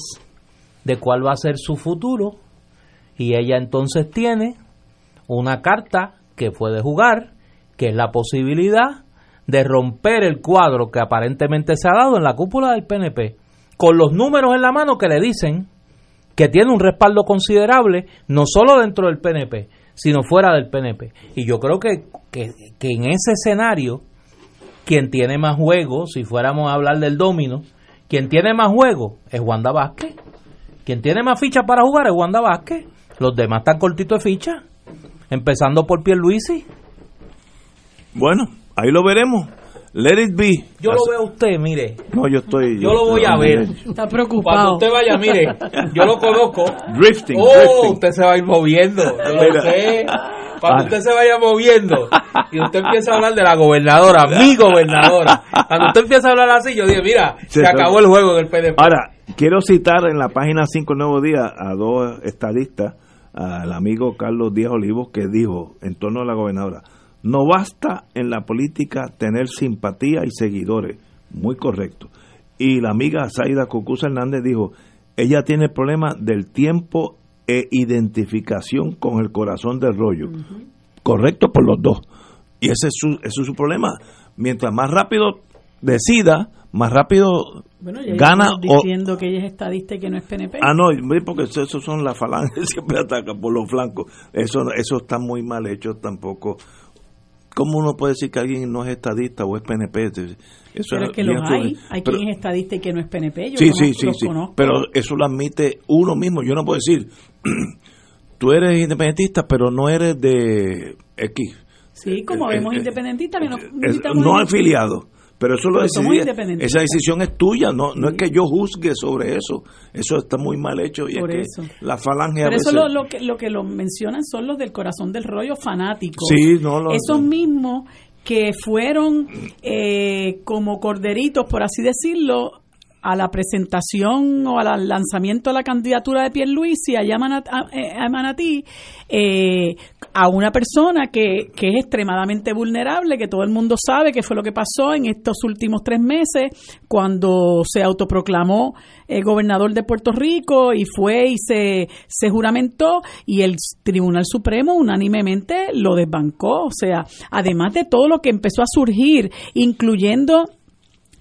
de cuál va a ser su futuro y ella entonces tiene una carta que puede jugar, que es la posibilidad de romper el cuadro que aparentemente se ha dado en la cúpula del PNP, con los números en la mano que le dicen que tiene un respaldo considerable, no solo dentro del PNP, sino fuera del PNP. Y yo creo que, que, que en ese escenario, quien tiene más juego, si fuéramos a hablar del domino, quien tiene más juego es Wanda Vázquez. Quien tiene más fichas para jugar es Wanda Vázquez. Los demás están cortitos de ficha. Empezando por Pierluisi. Bueno, ahí lo veremos. Let it be. Yo lo veo a usted, mire. No, yo estoy. Yo, lo voy a ver. Está preocupado. Cuando usted vaya, mire, yo lo conozco. Drifting. Oh, drifting. usted se va a ir moviendo. Yo lo sé. Cuando usted se vaya moviendo y usted empieza a hablar de la gobernadora, mi gobernadora, cuando usted empieza a hablar así, yo digo, mira, se acabó el juego del PDP. Ahora, quiero citar en la página 5 Nuevo Día a dos estadistas, al amigo Carlos Díaz Olivos, que dijo en torno a la gobernadora, no basta en la política tener simpatía y seguidores, muy correcto. Y la amiga Zaida Cucuza Hernández dijo, ella tiene el problema del tiempo e identificación con el corazón del rollo. Correcto por los dos. Y ese es su, ese es su problema. Mientras más rápido decida, más rápido Bueno, ya gana o, diciendo que ella es estadista y que no es PNP. Ah, no, porque esos son las falanges, siempre atacan por los flancos. Eso, eso está muy mal hecho tampoco. ¿Cómo uno puede decir que alguien no es estadista o es PNP? Eso pero es que los hay. Hay Pero- quien es estadista y que no es PNP. Yo sí, conozco- sí, sí, sí. Pero eso lo admite uno mismo. Yo no puedo decir, tú eres independentista, pero no eres de X. Sí, como eh, vemos eh, independentistas, que no, no ir- afiliado. Pero eso lo Pero decidí- esa decisión es tuya, no, no es que yo juzgue sobre eso. Eso está muy mal hecho y Por es eso. que la falange a Pero eso lo, lo que lo que lo mencionan son los del corazón del rollo fanáticos. Sí, no lo- Esos mismos que fueron eh, como corderitos, por así decirlo, a la presentación o al lanzamiento de la candidatura de Pierluisi allá eh, a Manatí, eh, a una persona que, que es extremadamente vulnerable, que todo el mundo sabe que fue lo que pasó en estos últimos tres meses, cuando se autoproclamó eh, gobernador de Puerto Rico y fue y se, se juramentó y el Tribunal Supremo unánimemente lo desbancó. O sea, además de todo lo que empezó a surgir, incluyendo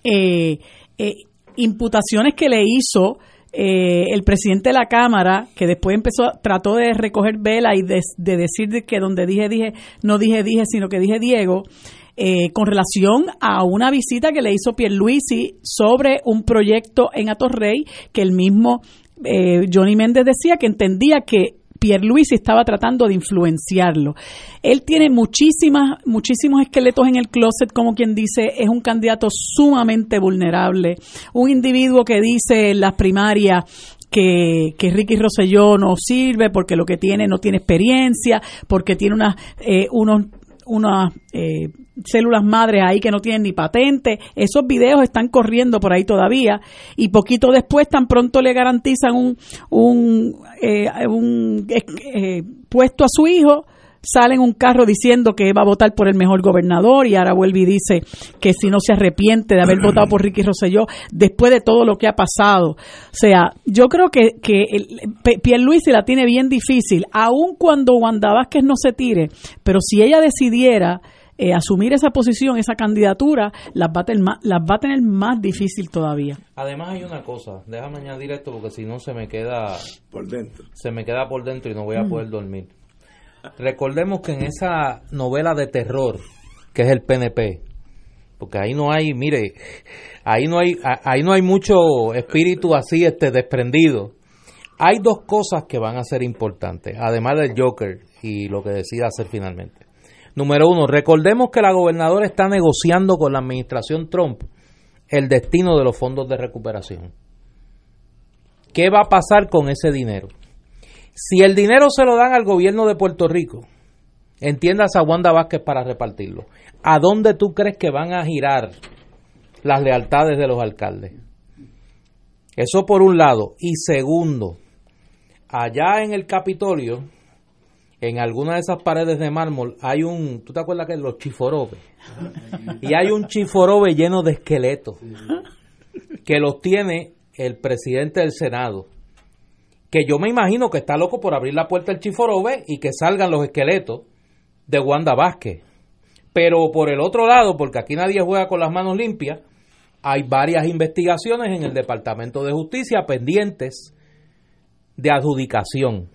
eh, eh, imputaciones que le hizo eh, el presidente de la Cámara, que después empezó, trató de recoger vela y de, de decir de que donde dije, dije, no dije, dije, sino que dije Diego, eh, con relación a una visita que le hizo Pierluisi sobre un proyecto en Atorrey, que el mismo eh, Johnny Méndez decía que entendía que Pierluisi estaba tratando de influenciarlo. Él tiene muchísimas, muchísimos esqueletos en el closet, como quien dice, es un candidato sumamente vulnerable, un individuo que dice en las primarias que, que Ricky Rosselló no sirve porque lo que tiene no tiene experiencia, porque tiene unas, eh, unos unas eh, células madres ahí que no tienen ni patente. Esos videos están corriendo por ahí todavía y poquito después tan pronto le garantizan un, un, eh, un eh, eh, puesto a su hijo sale en un carro diciendo que va a votar por el mejor gobernador y ahora vuelve y dice que si no se arrepiente de haber votado por Ricky Rosselló después de todo lo que ha pasado. O sea, yo creo que, que Pierluisi la tiene bien difícil, aun cuando Wanda Vázquez no se tire, pero si ella decidiera eh, asumir esa posición, esa candidatura, las va, a tener más, las va a tener más difícil todavía. Además hay una cosa, déjame añadir esto porque si no se me queda por dentro. Se me queda por dentro y no voy a Mm. poder dormir. Recordemos que en esa novela de terror que es el PNP, porque ahí no hay, mire, ahí no hay ahí no hay mucho espíritu así este desprendido. Hay dos cosas que van a ser importantes, además del Joker y lo que decida hacer finalmente. Número uno, recordemos que la gobernadora está negociando con la administración Trump el destino de los fondos de recuperación. ¿Qué va a pasar con ese dinero? Si el dinero se lo dan al gobierno de Puerto Rico, entiendas a Wanda Vázquez para repartirlo, ¿a dónde tú crees que van a girar las lealtades de los alcaldes? Eso por un lado. Y segundo, allá en el Capitolio, en alguna de esas paredes de mármol, hay un, ¿tú te acuerdas que los chiforobes? Y hay un chiforobe lleno de esqueletos que los tiene el presidente del Senado que yo me imagino que está loco por abrir la puerta del chiforobe y que salgan los esqueletos de Wanda Vázquez. Pero por el otro lado, porque aquí nadie juega con las manos limpias, hay varias investigaciones en el Departamento de Justicia pendientes de adjudicación.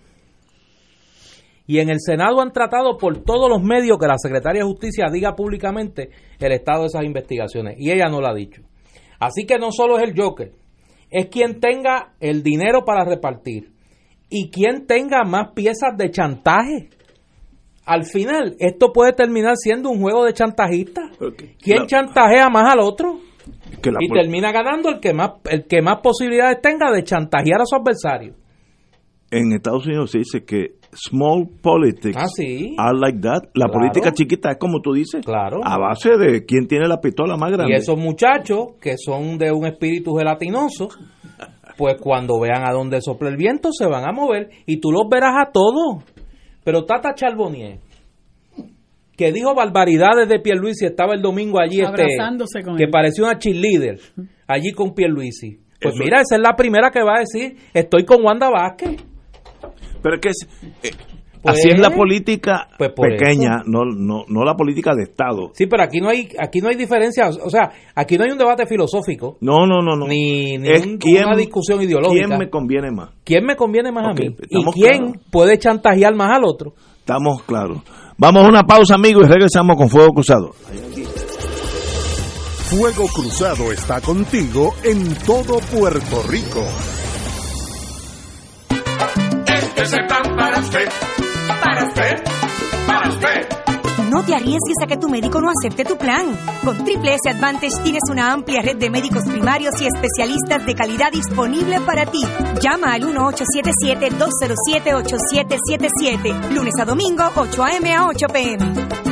Y en el Senado han tratado por todos los medios que la Secretaria de Justicia diga públicamente el estado de esas investigaciones. Y ella no lo ha dicho. Así que no solo es el Joker, es quien tenga el dinero para repartir y quien tenga más piezas de chantaje. Al final, esto puede terminar siendo un juego de chantajistas. ¿Quién chantajea más al otro? y termina ganando el que más el que más posibilidades tenga de chantajear a su adversario. En Estados Unidos se dice que small politics ah, sí. are like that. La política chiquita es como tú dices, claro. a base de quién tiene la pistola más grande. Y esos muchachos que son de un espíritu gelatinoso, pues cuando vean a dónde sopla el viento se van a mover y tú los verás a todos. Pero Tata Charbonnier, que dijo barbaridades de Pierluisi, estaba el domingo allí este, que pareció una cheerleader allí con Pierluisi. Pues mira, esa es la primera que va a decir, estoy con Wanda Vázquez. Pero es que eh, pues, así es la política pues pequeña, no, no, no la política de Estado. Sí, pero aquí no hay aquí no hay diferencia, o sea, aquí no hay un debate filosófico. No, no, no, no. Ni, una discusión ideológica. ¿Quién me conviene más? ¿Quién me conviene más a mí? ¿Y quién puede chantajear más al otro? Estamos claros. Vamos a una pausa, amigos, y regresamos con Fuego Cruzado. Fuego Cruzado está contigo en todo Puerto Rico. Para usted. No te arriesgues a que tu médico no acepte tu plan. Con Triple S Advantage tienes una amplia red de médicos primarios y especialistas de calidad disponible para ti. Llama al 1877-207-8777. Lunes a domingo, 8 a.m. a 8 p.m.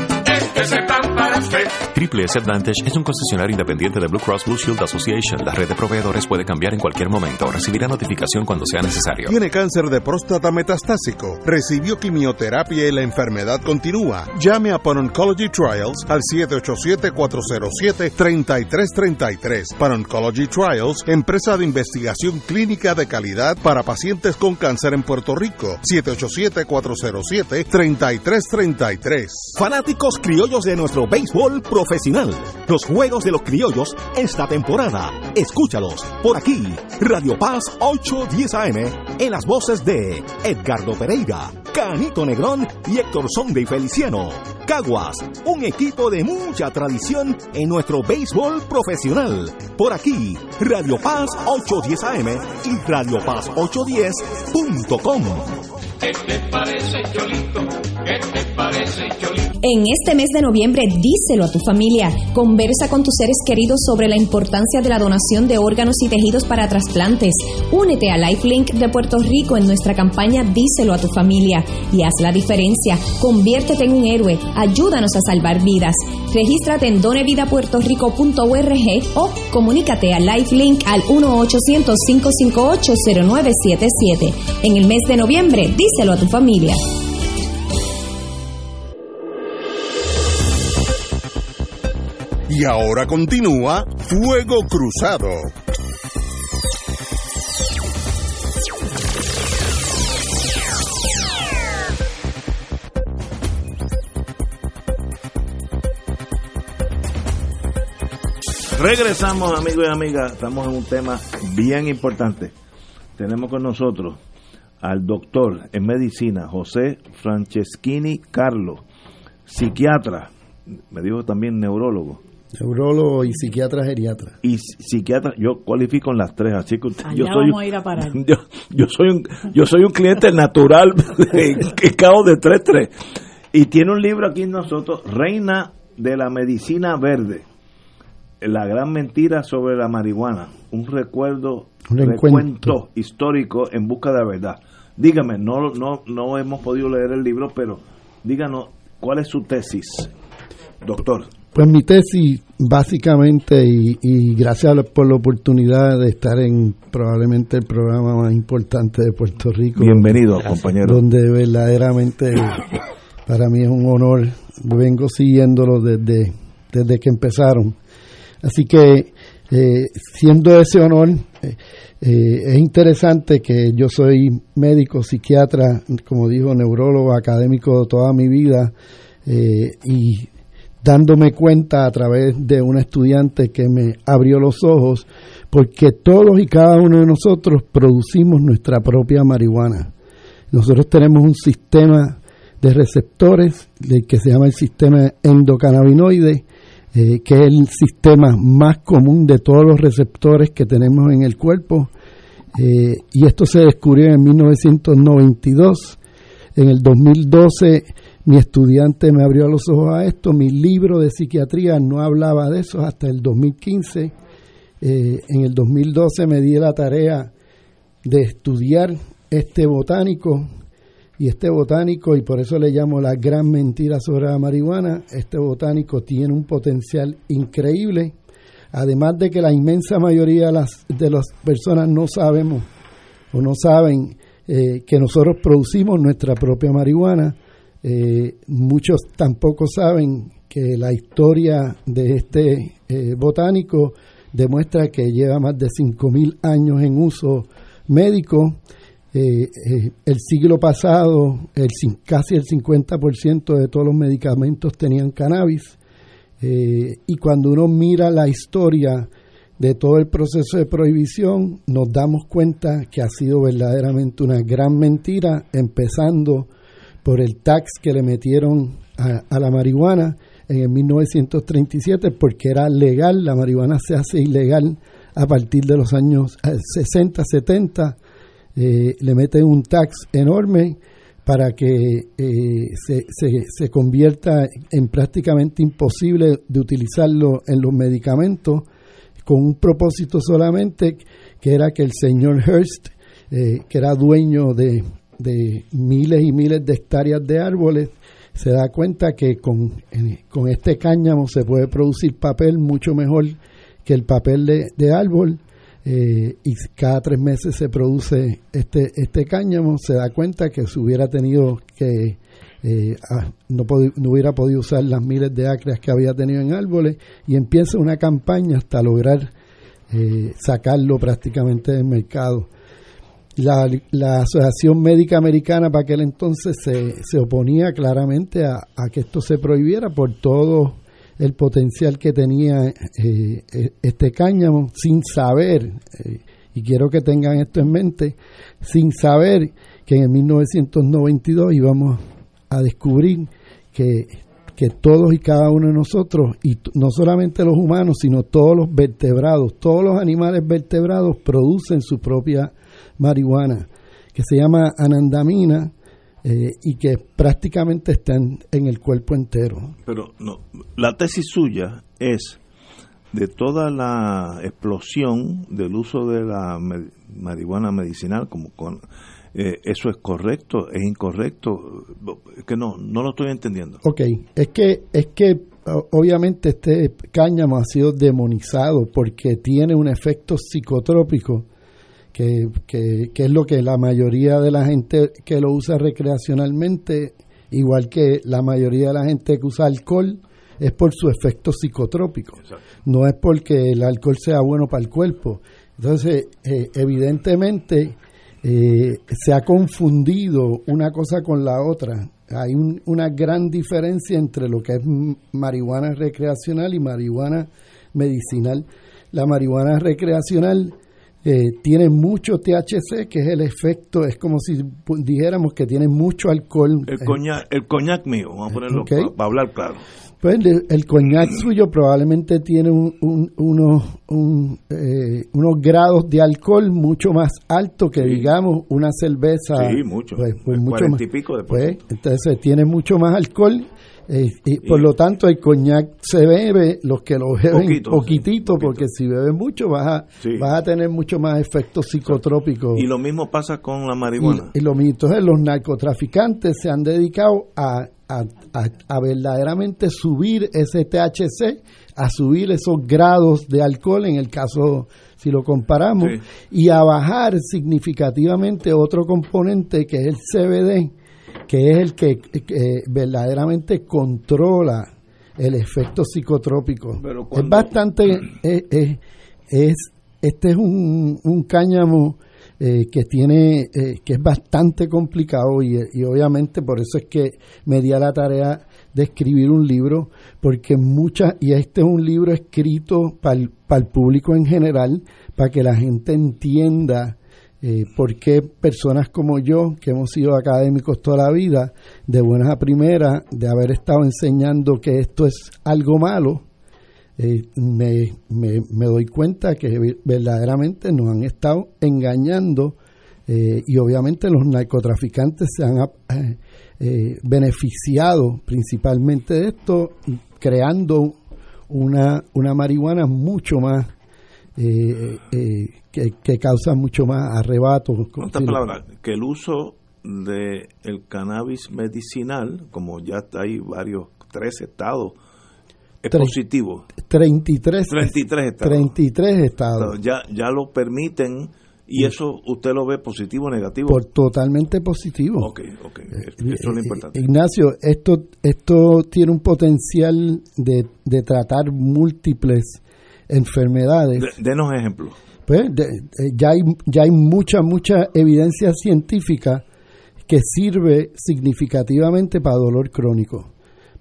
Triple S Advantage es un concesionario independiente de Blue Cross Blue Shield Association. La red de proveedores puede cambiar en cualquier momento. Recibirá notificación cuando sea necesario. Tiene cáncer de próstata metastásico. Recibió quimioterapia y la enfermedad continúa. Llame a Pan Oncology Trials al 787-407-3333. Pan Oncology Trials, empresa de investigación clínica de calidad para pacientes con cáncer en Puerto Rico. 787-407-3333. Fanáticos criollos de nuestro béisbol profesional. Los juegos de los criollos esta temporada. Escúchalos por aquí. Radio Paz 810 AM en las voces de Edgardo Pereira, Canito Negrón y Héctor Sonde y Feliciano. Caguas, un equipo de mucha tradición en nuestro béisbol profesional. Por aquí, Radio Paz 810 AM y Radio Paz 810.com. ¿Qué te parece, Cholito? ¿Qué te parece, Cholito? En este mes de noviembre, díselo a tu familia. Conversa con tus seres queridos sobre la importancia de la donación de órganos y tejidos para trasplantes. Únete a Lifelink de Puerto Rico en nuestra campaña Díselo a tu familia y haz la diferencia. Conviértete en un héroe. Ayúdanos a salvar vidas. Regístrate en donevidapuertorico.org o comunícate a Lifelink al 1-800-558-0977. En el mes de noviembre, díselo a tu familia. Y ahora continúa Fuego Cruzado. Regresamos, amigos y amigas. Estamos en un tema bien importante. Tenemos con nosotros al doctor en medicina José Franceschini Carlos, psiquiatra, me dijo también neurólogo. Neurólogo y psiquiatra geriatra. Y psiquiatra, yo cualifico en las tres, así que yo soy vamos a ir a parar. Yo, soy un yo soy un cliente natural que cao de tres tres. Y tiene un libro aquí en nosotros, Reina de la Medicina Verde. La gran mentira sobre la marihuana, un recuerdo, un recuento histórico en busca de la verdad. Dígame, no, no, no hemos podido leer el libro, pero díganos cuál es su tesis, doctor. Pues mi tesis, básicamente, y, gracias por la oportunidad de estar en probablemente el programa más importante de Puerto Rico. Bienvenido, compañero. Donde verdaderamente para mí es un honor. Vengo siguiéndolo desde, desde que empezaron. Así que, eh, siendo ese honor, eh, eh, es interesante que yo soy médico, psiquiatra, como dijo, neurólogo, académico toda mi vida y dándome cuenta a través de un estudiante que me abrió los ojos, porque todos y cada uno de nosotros producimos nuestra propia marihuana. Nosotros tenemos un sistema de receptores que se llama el sistema endocannabinoide, eh, que es el sistema más común de todos los receptores que tenemos en el cuerpo. Eh, y esto se descubrió en 1992. En el 2012 mi estudiante me abrió los ojos a esto, mi libro de psiquiatría no hablaba de eso hasta el 2015. Eh, en el 2012 me di la tarea de estudiar este botánico y este botánico, y por eso le llamo la gran mentira sobre la marihuana, este botánico tiene un potencial increíble, además de que la inmensa mayoría de las, de las personas no sabemos o no saben eh, que nosotros producimos nuestra propia marihuana, eh, muchos tampoco saben que la historia de este eh, botánico demuestra que lleva más de 5.000 años en uso médico. Eh, el siglo pasado, el, casi el 50% de todos los medicamentos tenían cannabis. y cuando uno mira la historia de todo el proceso de prohibición, nos damos cuenta que ha sido verdaderamente una gran mentira, empezando por el tax que le metieron a, la marihuana en el 1937 porque era legal, la marihuana se hace ilegal a partir de los años 60, eh, 70, eh, le meten un tax enorme para que eh, se, se, convierta en prácticamente imposible de utilizarlo en los medicamentos con un propósito solamente que era que el señor Hearst, que era dueño de, de miles y miles de hectáreas de árboles, se da cuenta que con, con este cáñamo se puede producir papel mucho mejor que el papel de, árbol eh, y cada tres meses se produce este, este cáñamo, se da cuenta que se hubiera tenido que, eh, ah, no, no, hubiera podido usar las miles de acres que había tenido en árboles y empieza una campaña hasta lograr eh, sacarlo prácticamente del mercado. La, la, Asociación Médica Americana para aquel entonces se, se oponía claramente a, que esto se prohibiera por todo el potencial que tenía eh, e, este cáñamo, sin saber, eh, y quiero que tengan esto en mente, sin saber que en 1992 íbamos a descubrir que, que todos y cada uno de nosotros, y no solamente los humanos, sino todos los vertebrados, todos los animales vertebrados producen su propia marihuana que se llama anandamina eh, y que prácticamente está en, el cuerpo entero. Pero no, la tesis suya es de toda la explosión del uso de la marihuana medicinal como con eh, eso es correcto es incorrecto es que no no lo estoy entendiendo Ok, es que es que obviamente este cáñamo ha sido demonizado porque tiene un efecto psicotrópico que, es lo que la mayoría de la gente que lo usa recreacionalmente, igual que la mayoría de la gente que usa alcohol, es por su efecto psicotrópico, no es porque el alcohol sea bueno para el cuerpo. Entonces, eh, evidentemente, eh, se ha confundido una cosa con la otra. Hay una gran diferencia entre lo que es marihuana recreacional y marihuana medicinal. La marihuana recreacional eh, tiene mucho THC, que es el efecto, es como si dijéramos que tiene mucho alcohol. El coñac, el coñac mío, vamos a ponerlo para, hablar claro. Pues el, coñac suyo probablemente tiene unos, eh, unos grados de alcohol mucho más alto que, digamos, una cerveza. Sí, mucho. Pues, pues mucho más, y pico después. Pues, entonces tiene mucho más alcohol eh, y por lo tanto, el coñac se bebe, los que lo beben poquitito, porque si beben mucho vas a, vas a tener mucho más efectos psicotrópicos. Y lo mismo pasa con la marihuana. Y, lo mismo, entonces los narcotraficantes se han dedicado a, a, verdaderamente subir ese THC, a subir esos grados de alcohol, en el caso si lo comparamos, y a bajar significativamente otro componente que es el CBD que es el que, verdaderamente controla el efecto psicotrópico. Es bastante, es, es, este es un, un cáñamo eh, que tiene eh, que es bastante complicado y, obviamente por eso es que me di a la tarea de escribir un libro porque muchas y este es un libro escrito para el, público en general para que la gente entienda eh, por qué personas como yo que hemos sido académicos toda la vida de buenas a primeras de haber estado enseñando que esto es algo malo eh, me, doy cuenta que verdaderamente nos han estado engañando eh, y obviamente los narcotraficantes se han eh, beneficiado principalmente de esto, creando una, una marihuana mucho más que, causa mucho más arrebato. palabras, que el uso de el cannabis medicinal, como ya ahí varios, tres estados es positivo. 33, 33 estados. 33 estados. Ya, ya lo permiten y eso usted lo ve positivo o negativo. Por totalmente positivo. Ok, ok. Eh, eso es lo importante. Ignacio, esto, esto tiene un potencial de, de tratar múltiples enfermedades. denos ejemplos. Pues ya, hay, ya hay mucha, mucha evidencia científica que sirve significativamente para dolor crónico.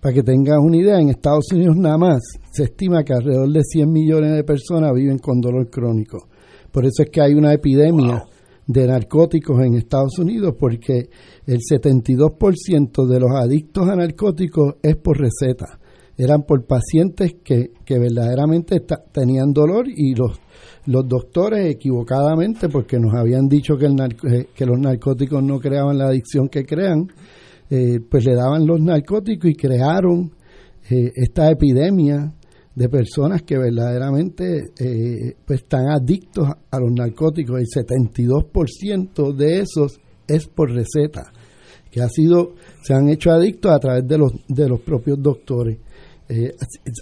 Para que tengas una idea, en Estados Unidos nada más se estima que alrededor de 100 millones de personas viven con dolor crónico. Por eso es que hay una epidemia de narcóticos en Estados Unidos, porque el 72% de los adictos a narcóticos es por receta. Eran por pacientes que, que verdaderamente tenían dolor y los, los doctores equivocadamente, porque nos habían dicho que, el eh, que los narcóticos no creaban la adicción que crean, eh, pues le daban los narcóticos y crearon eh, esta epidemia de personas que verdaderamente pues están adictos a los narcóticos. El 72% de esos es por receta, que ha sido, se han hecho adictos a través de los, de los propios doctores. Eh,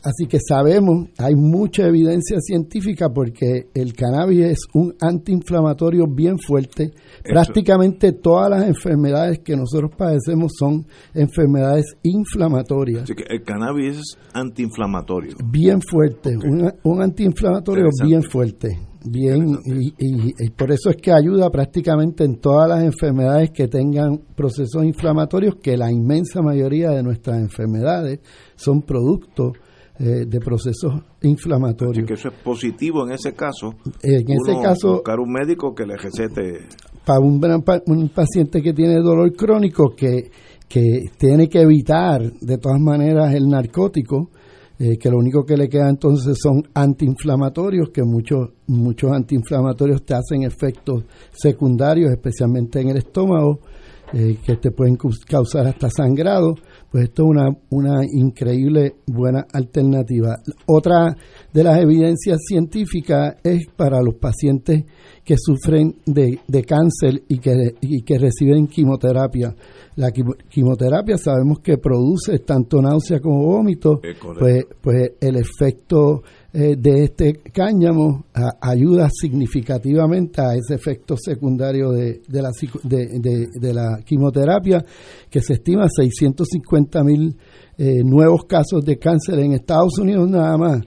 así, que sabemos, hay mucha evidencia científica porque el cannabis es un antiinflamatorio bien fuerte. Prácticamente todas las enfermedades que nosotros padecemos son enfermedades inflamatorias. Así que el cannabis es antiinflamatorio. Bien fuerte, un, antiinflamatorio bien fuerte. Bien, y, por eso es que ayuda prácticamente en todas las enfermedades que tengan procesos inflamatorios, que la inmensa mayoría de nuestras enfermedades son producto eh, de procesos inflamatorios. que eso es positivo en ese caso. En ese caso. Buscar un médico que le recete. Para un, un paciente que tiene dolor crónico que, que tiene que evitar de todas maneras el narcótico, eh, que lo único que le queda entonces son antiinflamatorios, que muchos, muchos antiinflamatorios te hacen efectos secundarios, especialmente en el estómago, eh, que te pueden causar hasta sangrado, pues esto es una, una increíble buena alternativa. Otra de las evidencias científicas es para los pacientes que sufren de, de cáncer y que, y que reciben quimioterapia. La quimioterapia sabemos que produce tanto náusea como vómito, pues, pues el efecto eh, de este cáñamo ayuda significativamente a ese efecto secundario de, de, la, de, de, la quimioterapia, que se estima 650 mil eh, nuevos casos de cáncer en Estados Unidos nada más.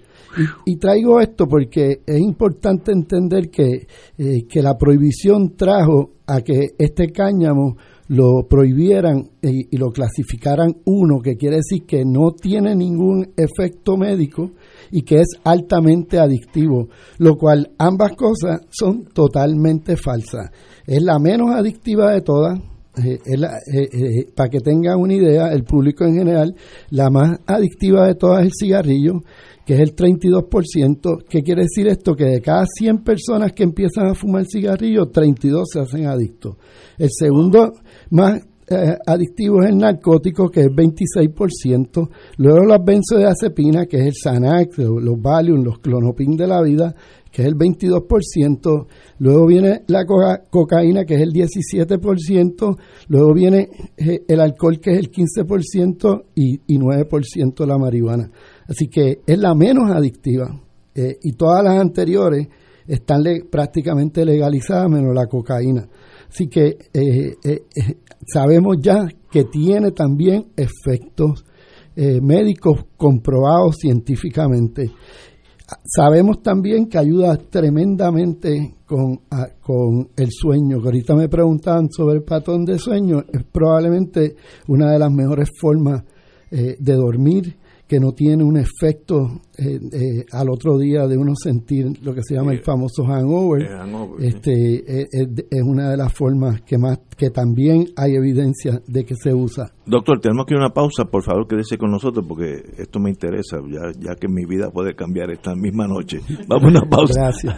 Y, traigo esto porque es importante entender que, eh, que la prohibición trajo a que este cáñamo lo prohibieran y, lo clasificaran uno, que quiere decir que no tiene ningún efecto médico y que es altamente adictivo, lo cual ambas cosas son totalmente falsas. Es la menos adictiva de todas, eh, eh, para que tengan una idea, el público en general, la más adictiva de todas es el cigarrillo, que es el 32%. ¿Qué quiere decir esto? Que de cada 100 personas que empiezan a fumar cigarrillo, 32 se hacen adictos. El segundo más eh, adictivo es el narcótico, que es 26%. Luego las benzodiazepinas, que es el Xanax, los, Valium, los Clonopin de la vida, que es el 22%. Luego viene la cocaína, que es el 17%. Luego viene eh, el alcohol, que es el 15%, y, y 9% la marihuana. Así que es la menos adictiva. Eh, y todas las anteriores están prácticamente legalizadas, menos la cocaína. Así que eh, eh, sabemos ya que tiene también efectos médicos comprobados científicamente. sabemos también que ayuda tremendamente con, con el sueño, que ahorita me preguntaban sobre el patrón de sueño, es probablemente una de las mejores formas de dormir que no tiene un efecto eh, eh, al otro día de uno sentir lo que se llama el famoso hangover. este es, una de las formas que más que también hay evidencia de que se usa. Doctor, tenemos que ir a una pausa, por favor, quédese con nosotros porque esto me interesa, ya, ya que mi vida puede cambiar esta misma noche. Vamos a una pausa. Gracias.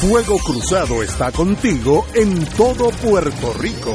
Fuego Cruzado está contigo en todo Puerto Rico.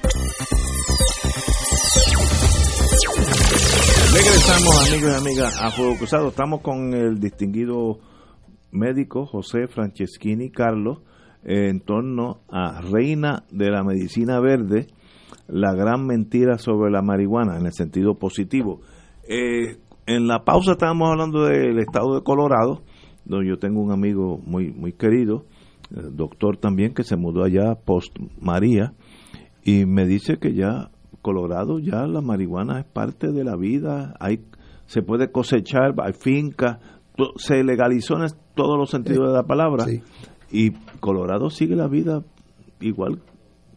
Regresamos amigos y amigas a Fuego Cruzado. Estamos con el distinguido médico José Franceschini Carlos en torno a Reina de la Medicina Verde, la gran mentira sobre la marihuana en el sentido positivo. Eh, en la pausa estábamos hablando del estado de Colorado, donde yo tengo un amigo muy, muy querido, doctor también, que se mudó allá post María, y me dice que ya Colorado ya la marihuana es parte de la vida, hay se puede cosechar, hay fincas, se legalizó en todos los sentidos de la palabra. Y Colorado sigue la vida igual.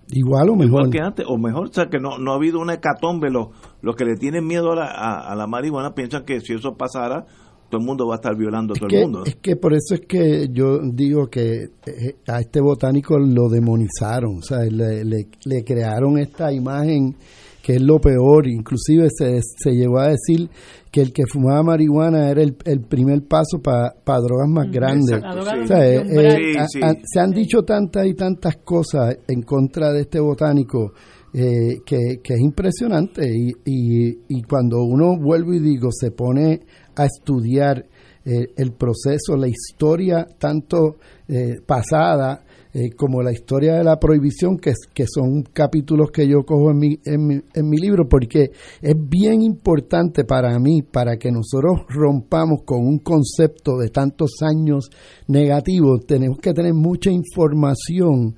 Igual o mejor. Que antes o mejor o sea que no, no ha habido una hecatombe. Los, los que le tienen miedo a la, a, la marihuana piensan que si eso pasara todo el mundo va a estar violando a todo el mundo. es que por eso es que yo digo que eh, a este botánico lo demonizaron o sea le, le, le crearon esta imagen que es lo peor, inclusive se, se llegó a decir que el que fumaba marihuana era el, el primer paso para drogas más grandes. se han dicho tantas y tantas cosas en contra de este botánico eh, que, que, es impresionante. Y, y, y, cuando uno vuelve y digo se pone a estudiar eh, el proceso, la historia tanto eh, pasada eh, como la historia de la prohibición, que, son capítulos que yo cojo en mi, en, mi, en mi libro, porque es bien importante para mí, para que nosotros rompamos con un concepto de tantos años negativos, tenemos que tener mucha información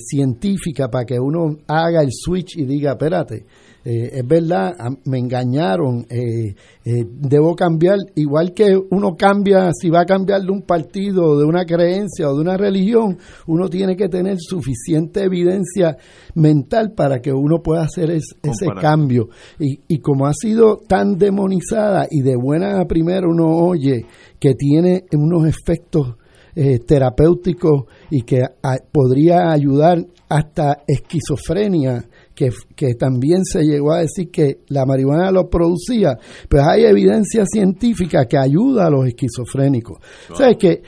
científica para que uno haga el switch y diga, espérate, es verdad, me engañaron, debo cambiar, igual que uno cambia, si va a cambiar de un partido, de una creencia o de una religión, uno tiene que tener suficiente evidencia mental para que uno pueda hacer ese cambio. Y, y como ha sido tan demonizada y de buena a primera uno oye que tiene unos efectos eh, terapéuticos y que podría ayudar hasta esquizofrenia, que, que, también se llegó a decir que la marihuana lo producía, pues hay evidencia científica que ayuda a los esquizofrénicos. O sea, que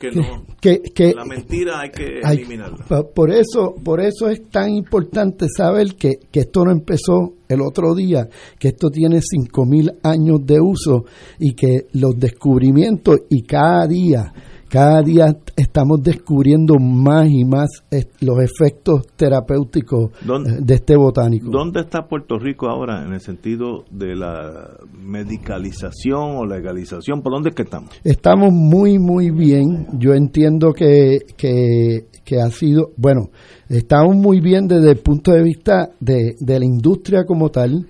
que, la mentira hay que eliminarla. por eso, por eso es tan importante saber que, que esto no empezó el otro día, que esto tiene 5.000 años de uso y que los descubrimientos y cada día cada día estamos descubriendo más y más los efectos terapéuticos eh, de este botánico. ¿Dónde está Puerto Rico ahora en el sentido de la medicalización o legalización? ¿Por dónde es que estamos? Estamos muy, muy bien. Yo entiendo que, que, que ha sido, bueno, estamos muy bien desde el punto de vista de, de la industria como tal.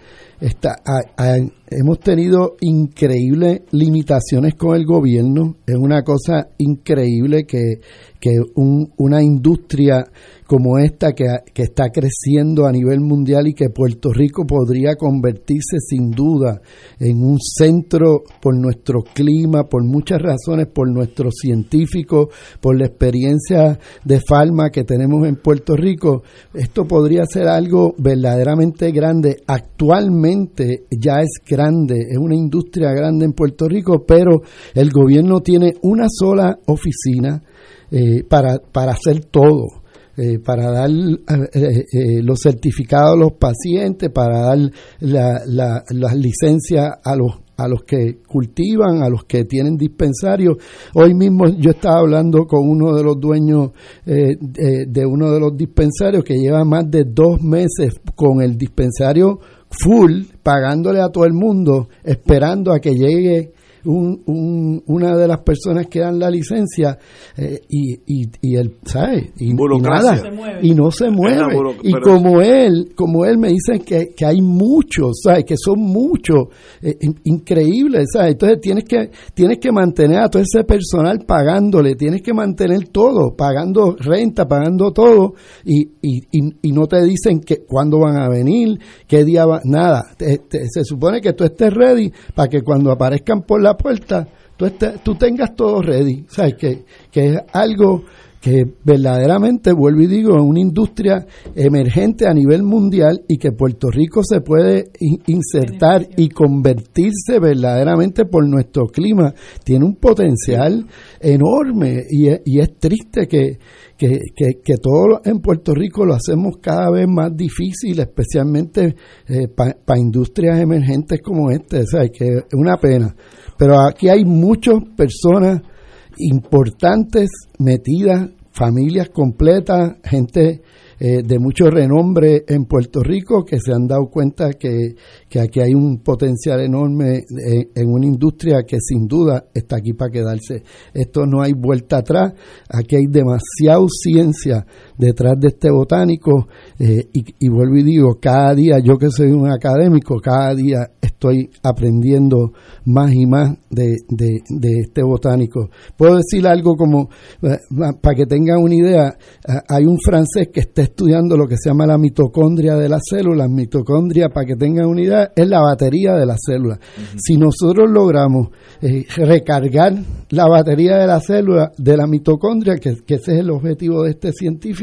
Hemos tenido increíbles limitaciones con el gobierno. Es una cosa increíble que, que una industria como esta que, que, está creciendo a nivel mundial y que Puerto Rico podría convertirse sin duda en un centro por nuestro clima, por muchas razones, por nuestros científicos, por la experiencia de Falma que tenemos en Puerto Rico. Esto podría ser algo verdaderamente grande. Actualmente ya es grande, es una industria grande en Puerto Rico, pero el gobierno tiene una sola oficina eh, para, para hacer todo eh, para dar eh, eh, los certificados a los pacientes, para dar las licencias a los a los que cultivan, a los que tienen dispensarios. Hoy mismo yo estaba hablando con uno de los dueños de uno de los dispensarios que lleva más de dos meses con el dispensario full, pagándole a todo el mundo, esperando a que llegue un, una de las personas que dan la licencia eh, y, y, y, él, ¿sabe? Y, nada, y no se mueve. Y como él, como él me dicen que, que hay muchos, ¿sabes? Que son muchos, eh, increíbles, ¿sabes? Entonces tienes que, tienes que mantener a todo ese personal pagándole, tienes que mantener todo, pagando renta, pagando todo, y, y, y, no te dicen que cuándo van a venir, qué día va, nada. se supone que tú estés ready para que cuando aparezcan por la puerta, tú, tú tengas todo ready. ¿Sabes? Que, que es algo que verdaderamente, vuelvo y digo, es una industria emergente a nivel mundial y que Puerto Rico se puede insertar y convertirse verdaderamente por nuestro clima. Tiene un potencial enorme y es, y es triste que, que, que, todo en Puerto Rico lo hacemos cada vez más difícil, especialmente eh, para industrias emergentes como este. O sea, que es una pena. Pero aquí hay muchas personas importantes metidas, familias completas, gente eh, de mucho renombre en Puerto Rico que se han dado cuenta que, que aquí hay un potencial enorme en, en, una industria que sin duda está aquí para quedarse. Esto no hay vuelta atrás, aquí hay demasiada ciencia detrás de este botánico eh, y, vuelvo y digo, cada día, yo que soy un académico, cada día estoy aprendiendo más y más de, de, este botánico. Puedo decir algo como, eh, para que tengan una idea, eh, hay un francés que está estudiando lo que se llama la mitocondria de las células. Mitocondria, para que tengan una idea, es la batería de las células. Si nosotros logramos recargar la batería de la célula, de la mitocondria, que, que ese es el objetivo de este científico,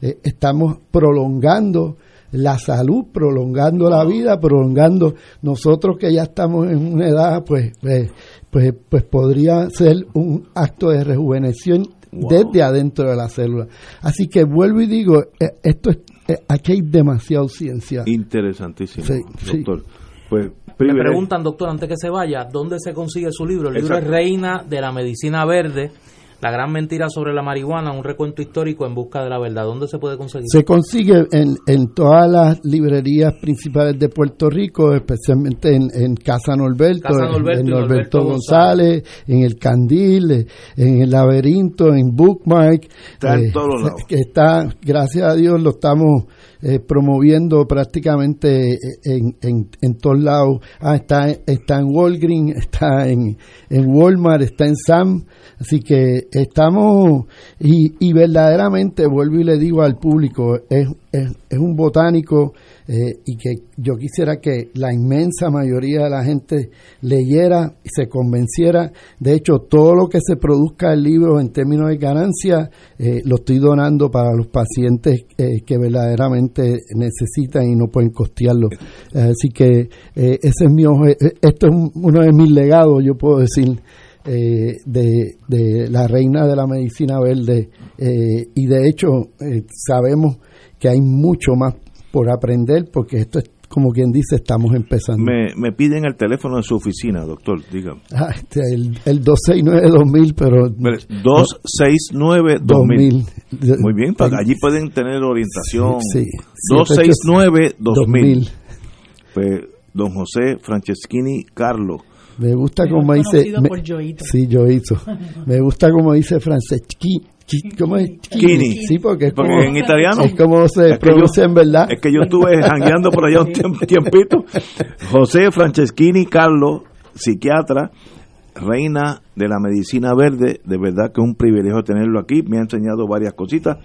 eh, estamos prolongando la salud, prolongando la vida, prolongando nosotros que ya estamos en una edad, pues, pues, pues, pues podría ser un acto de rejuvenecimiento desde adentro de la célula. Así que vuelvo y digo, eh, esto es, eh, aquí hay demasiada ciencia. Interesantísimo, doctor. Pues Me preguntan, doctor, antes que se vaya, ¿dónde se consigue su libro? El libro es Reina de la Medicina Verde La gran mentira sobre la marihuana, un recuento histórico en busca de la verdad. ¿Dónde se puede conseguir? Se consigue en, en todas las librerías principales de Puerto Rico, especialmente en, en Casa Norberto, Casa Norberto en, y Norberto Norberto González, en El Candil, en El Laberinto, en Bookmark. Está en eh, todos lados. está, gracias a Dios, lo estamos eh, promoviendo prácticamente en, en, en todos lados. Ah, está, está en Walgreens, está en, en Walmart, está en Sam. Así que estamos, y, y verdaderamente, vuelvo y le digo al público, es, es, es un botánico eh, y que yo quisiera que la inmensa mayoría de la gente leyera y se convenciera. De hecho, todo lo que se produzca el libro en términos de ganancia, eh, lo estoy donando para los pacientes eh, que verdaderamente necesitan y no pueden costearlo. Así que eh, ese es mi esto es un- uno de mis legados, yo puedo decir. de, de la reina de la medicina verde y de hecho sabemos que hay mucho más por aprender porque esto es como quien dice estamos empezando Me, me piden el teléfono de su oficina, doctor, dígame. Ah, este, el, el 269-2000 pero 269-2000. 2000. Muy bien, pa- allí pueden tener orientación. Sí, 269-2000. Pues, don José Franceschini Carlos. me gusta como dice me- por Yoito. sí Yoito me gusta como dice Franceschi Chi- ¿Cómo es? Chini. Sí, porque es Porque como, en italiano. es como se Es que pronuncia yo- en verdad. Es que yo estuve jangueando por allá un tiemp- tiempito. José Franceschini Carlos, psiquiatra, reina de la medicina verde. De verdad que es un privilegio tenerlo aquí. Me ha enseñado varias cositas.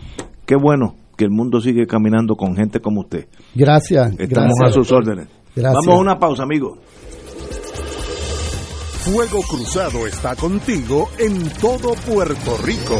Qué bueno que el mundo sigue caminando con gente como usted. Gracias. Estamos gracias. a sus órdenes. Gracias. Vamos a una pausa, amigos. Fuego Cruzado está contigo en todo Puerto Rico.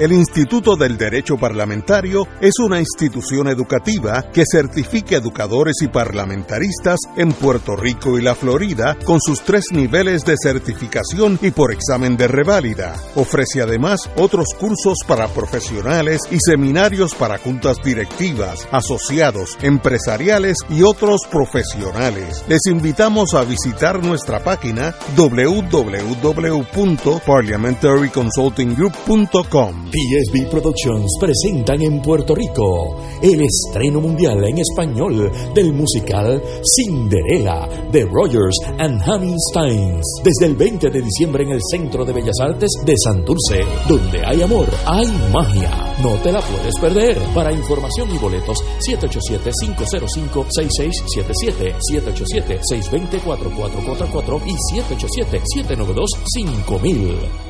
El Instituto del Derecho Parlamentario es una institución educativa que certifica educadores y parlamentaristas en Puerto Rico y la Florida con sus tres niveles de certificación y por examen de reválida. Ofrece además otros cursos para profesionales y seminarios para juntas directivas, asociados, empresariales y otros profesionales. Les invitamos a visitar nuestra página www.parliamentaryconsultinggroup.com. PSB Productions presentan en Puerto Rico el estreno mundial en español del musical Cinderella de Rogers and Hammerstein desde el 20 de diciembre en el Centro de Bellas Artes de Santurce. Donde hay amor, hay magia. No te la puedes perder. Para información y boletos, 787-505-6677, 787-620-4444 y 787-792-5000.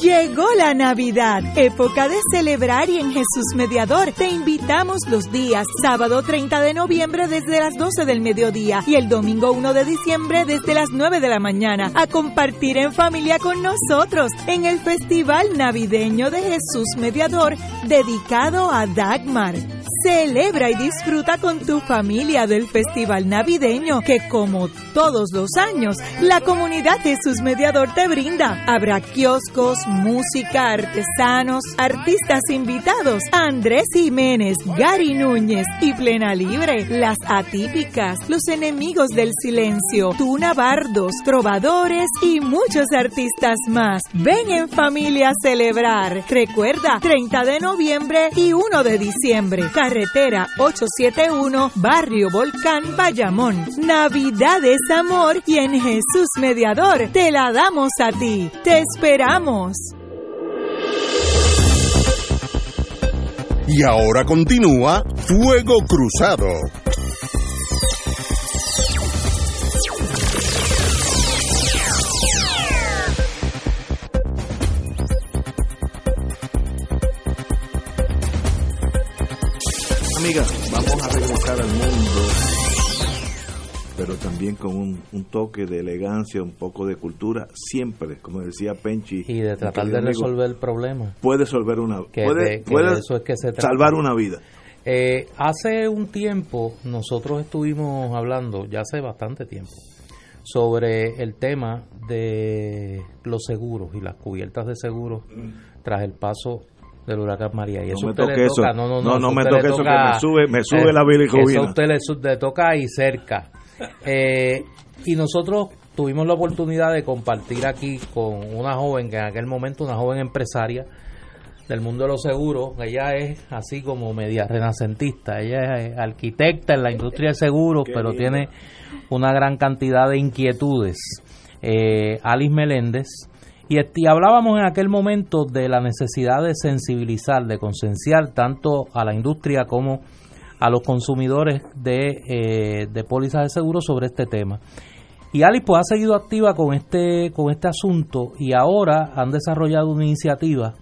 Llegó la Navidad, época de celebrar y en Jesús Mediador te invitamos los días sábado 30 de noviembre desde las 12 del mediodía y el domingo 1 de diciembre desde las 9 de la mañana a compartir en familia con nosotros en el Festival Navideño de Jesús Mediador dedicado a Dagmar. Celebra y disfruta con tu familia del Festival Navideño que como todos los años la comunidad Jesús Mediador te brinda. Habrá kioscos, música, artesanos, artistas invitados, Andrés Jiménez, Gary Núñez y Plena Libre, Las Atípicas, Los Enemigos del Silencio, Tuna Bardos, Trovadores y muchos artistas más. Ven en familia a celebrar. Recuerda, 30 de noviembre y 1 de diciembre. Carretera 871, Barrio Volcán, Bayamón. Navidad es amor y en Jesús Mediador te la damos a ti. Te esperamos. Y ahora continúa Fuego Cruzado. Amiga, vamos a regresar al mundo pero también con un, toque de elegancia, un poco de cultura, siempre, como decía Penchi. Y de tratar de resolver el problema. Puede resolver una puede, eso es que se salvar una vida. Eh, hace un tiempo nosotros estuvimos hablando, ya hace bastante tiempo, sobre el tema de los seguros y las cubiertas de seguros tras el paso del huracán María. Y eso no me toque eso. No, no, no, no, me toque eso que me sube, me sube la bilirrubina. Eso a usted le, toca ahí cerca. Eh, y nosotros tuvimos la oportunidad de compartir aquí con una joven, que en aquel momento una joven empresaria, del mundo de los seguros. Ella es así como media renacentista. Ella es arquitecta en la industria de seguros, pero tiene una gran cantidad de inquietudes. Eh, Alice Meléndez. Y, y, hablábamos en aquel momento de la necesidad de sensibilizar, de concienciar tanto a la industria como a los consumidores de, eh, de pólizas de seguros sobre este tema. Y Alice pues, ha seguido activa con este, con este asunto y ahora han desarrollado una iniciativa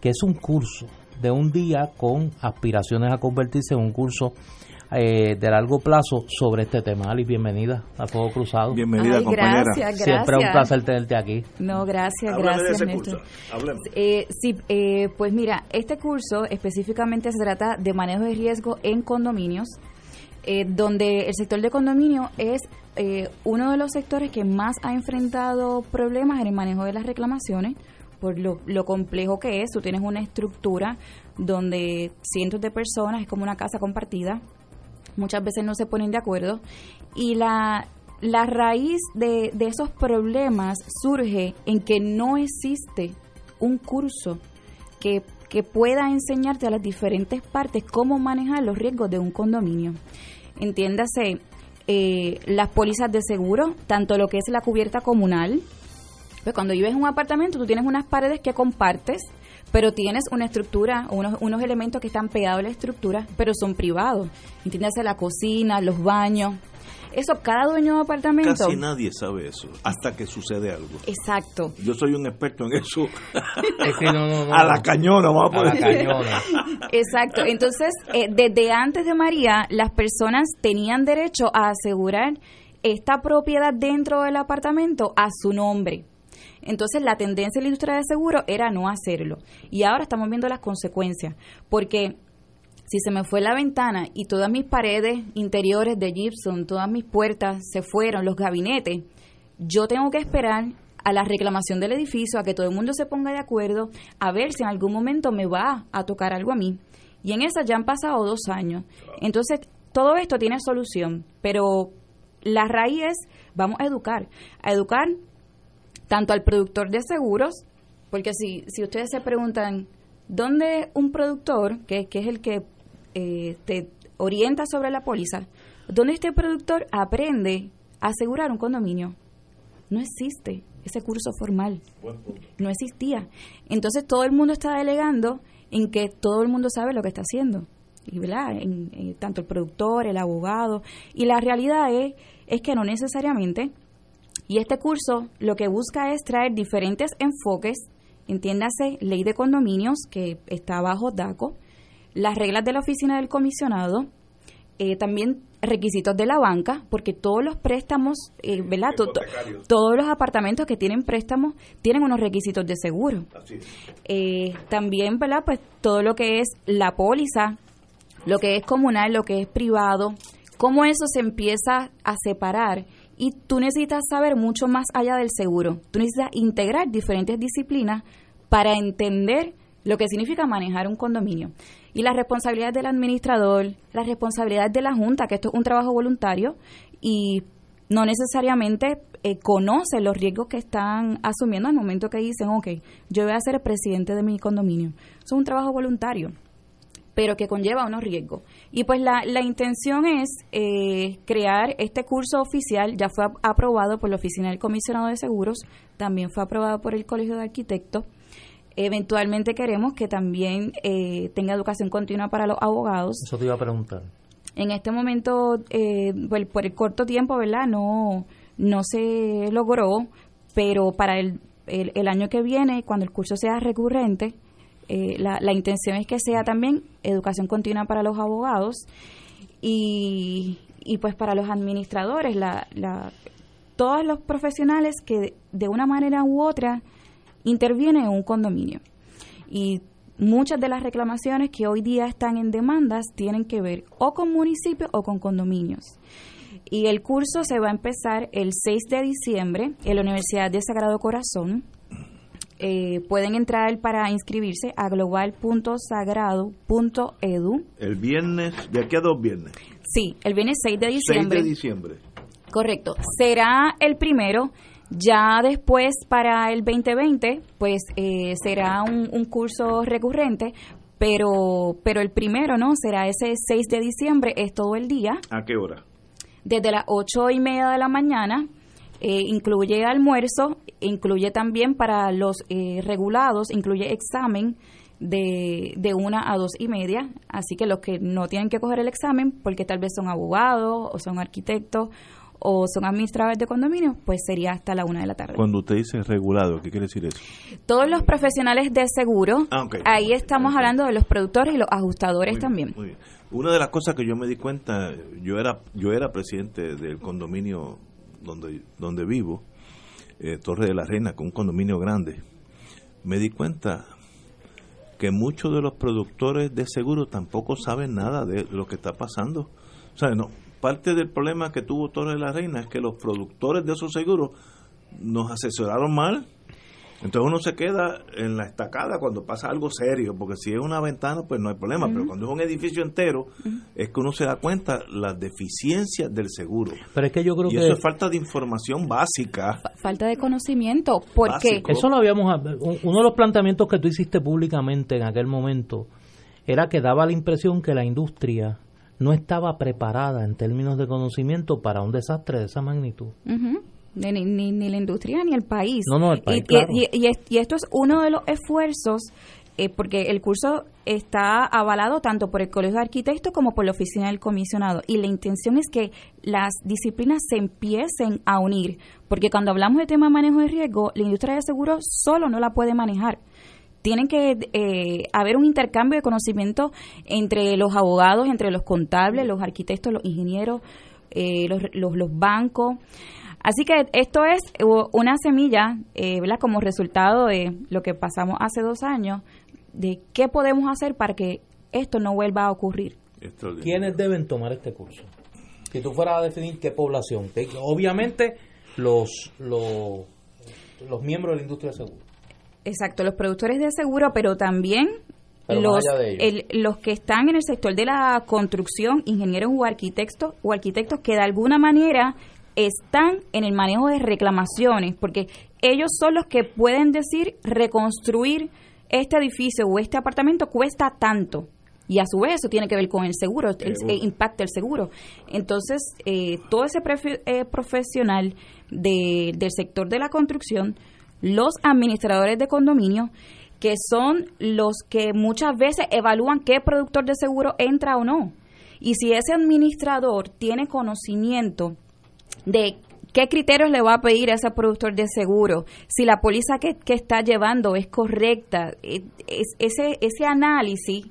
que es un curso de un día con aspiraciones a convertirse en un curso eh, de largo plazo sobre este tema. Alice, bienvenida a Fuego Cruzado. Bienvenida, compañera. Gracias, Siempre un placer tenerte aquí. No, gracias, gracias, Néstor. Eh, sí, eh, pues mira, este curso específicamente se trata de manejo de riesgo en condominios, eh, donde el sector de condominio es uno de los sectores que más ha enfrentado problemas en el manejo de las reclamaciones por lo, lo, complejo que es. Tú tienes una estructura donde cientos de personas, es como una casa compartida, muchas veces no se ponen de acuerdo y la, la raíz de, de esos problemas surge en que no existe un curso que, que pueda enseñarte a las diferentes partes cómo manejar los riesgos de un condominio. Entiéndase, eh, las pólizas de seguro, tanto lo que es la cubierta comunal, pues cuando vives en un apartamento, tú tienes unas paredes que compartes, pero tienes una estructura, unos, unos elementos que están pegados a la estructura, pero son privados. Entiéndase la cocina, los baños. Eso, cada dueño de apartamento. Casi nadie sabe eso, hasta que sucede algo. Exacto. Yo soy un experto en eso. a la cañona, vamos a, la cañona. Exacto. Entonces, eh, desde antes de María, las personas tenían derecho a asegurar esta propiedad dentro del apartamento a su nombre. Entonces la tendencia en la industria de seguro era no hacerlo. Y ahora estamos viendo las consecuencias, porque si se me fue la ventana y todas mis paredes interiores de gypsum, todas mis puertas se fueron, los gabinetes, yo tengo que esperar a la reclamación del edificio, a que todo el mundo se ponga de acuerdo, a ver si en algún momento me va a tocar algo a mí. Y en esa ya han pasado dos años. Entonces, todo esto tiene solución, pero la raíz es, vamos a educar, a educar tanto al productor de seguros, porque si, si ustedes se preguntan, ¿dónde un productor, que, que es el que eh, te orienta sobre la póliza, ¿dónde este productor aprende a asegurar un condominio? No existe ese curso formal. No existía. Entonces todo el mundo está delegando en que todo el mundo sabe lo que está haciendo. Y, ¿verdad? En, tanto el productor, el abogado. Y la realidad es, es que no necesariamente y este curso lo que busca es traer diferentes enfoques, entiéndase ley de condominios, que está bajo DACO, las reglas de la oficina del comisionado, eh, también requisitos de la banca, porque todos los préstamos, eh, ¿verdad? todos los apartamentos que tienen préstamos tienen unos requisitos de seguro. Eh, también, ¿verdad? Pues todo lo que es la póliza, lo que es comunal, lo que es privado, cómo eso se empieza a separar y tú necesitas saber mucho más allá del seguro. Tú necesitas integrar diferentes disciplinas para entender lo que significa manejar un condominio. Y las responsabilidades del administrador, las responsabilidades de la Junta, que esto es un trabajo voluntario y no necesariamente eh, conoce los riesgos que están asumiendo al momento que dicen, ok, yo voy a ser presidente de mi condominio. Eso es un trabajo voluntario pero que conlleva unos riesgos. Y pues la, la intención es eh, crear este curso oficial, ya fue aprobado por la Oficina del Comisionado de Seguros, también fue aprobado por el Colegio de Arquitectos. Eventualmente queremos que también eh, tenga educación continua para los abogados. Eso te iba a preguntar. En este momento, eh, pues, por el corto tiempo, ¿verdad? No, no se logró, pero para el, el, el año que viene, cuando el curso sea recurrente, eh, la, la, intención es que sea también educación continua para los abogados y, y pues para los administradores, la, la, todos los profesionales que de una manera u otra intervienen en un condominio. Y muchas de las reclamaciones que hoy día están en demandas tienen que ver o con municipios o con condominios. Y el curso se va a empezar el 6 de diciembre en la Universidad de Sagrado Corazón. Eh, pueden entrar para inscribirse a global.sagrado.edu. El viernes, de aquí a dos viernes. Sí, el viernes 6 de diciembre. 6 de diciembre. Correcto. Será el primero. Ya después, para el 2020, pues eh, será un, un, curso recurrente, pero, pero el primero, ¿no? Será ese 6 de diciembre, es todo el día. ¿A qué hora? Desde las 8 y media de la mañana, eh, incluye almuerzo, incluye también para los eh, regulados, incluye examen de, de una a dos y media, así que los que no tienen que coger el examen, porque tal vez son abogados o son arquitectos o son administradores de condominios, pues sería hasta la una de la tarde. Cuando usted dice regulado, ¿qué quiere decir eso? Todos los profesionales de seguro, ah, okay. ahí estamos okay. hablando de los productores y los ajustadores muy también. Bien, muy bien. Una de las cosas que yo me di cuenta, yo era yo era presidente del condominio donde donde vivo, eh, Torre de la Reina, con un condominio grande. Me di cuenta que muchos de los productores de seguro tampoco saben nada de lo que está pasando. O sea, no, parte del problema que tuvo Torre de la Reina es que los productores de esos seguros nos asesoraron mal. Entonces uno se queda en la estacada cuando pasa algo serio, porque si es una ventana pues no hay problema, uh -huh. pero cuando es un edificio entero uh -huh. es que uno se da cuenta las deficiencias del seguro. Pero es que yo creo y que eso es falta de información básica. Falta de conocimiento, porque Básico. eso lo habíamos uno de los planteamientos que tú hiciste públicamente en aquel momento era que daba la impresión que la industria no estaba preparada en términos de conocimiento para un desastre de esa magnitud. Uh -huh. Ni, ni, ni, la industria ni el país. No, no, el país. Y, claro. y, y, y esto es uno de los esfuerzos, eh, porque el curso está avalado tanto por el Colegio de Arquitectos como por la Oficina del Comisionado. Y la intención es que las disciplinas se empiecen a unir, porque cuando hablamos de tema de manejo de riesgo, la industria de seguros solo no la puede manejar tienen que eh, haber un intercambio de conocimiento entre los abogados, entre los contables, los arquitectos, los ingenieros, eh, los, los, los, bancos. Así que esto es una semilla, eh, ¿verdad? Como resultado de lo que pasamos hace dos años, de qué podemos hacer para que esto no vuelva a ocurrir. ¿Quiénes deben tomar este curso? Si tú fueras a definir qué población, obviamente los, los, los miembros de la industria de seguros Exacto, los productores de seguro, pero también pero los, el, los que están en el sector de la construcción, ingenieros o arquitectos, o arquitectos que de alguna manera están en el manejo de reclamaciones, porque ellos son los que pueden decir reconstruir este edificio o este apartamento cuesta tanto. Y a su vez eso tiene que ver con el seguro, el, el impacto del seguro. Entonces, eh, todo ese eh, profesional de, del sector de la construcción los administradores de condominio, que son los que muchas veces evalúan qué productor de seguro entra o no. Y si ese administrador tiene conocimiento de qué criterios le va a pedir a ese productor de seguro, si la póliza que, que está llevando es correcta, es, ese, ese análisis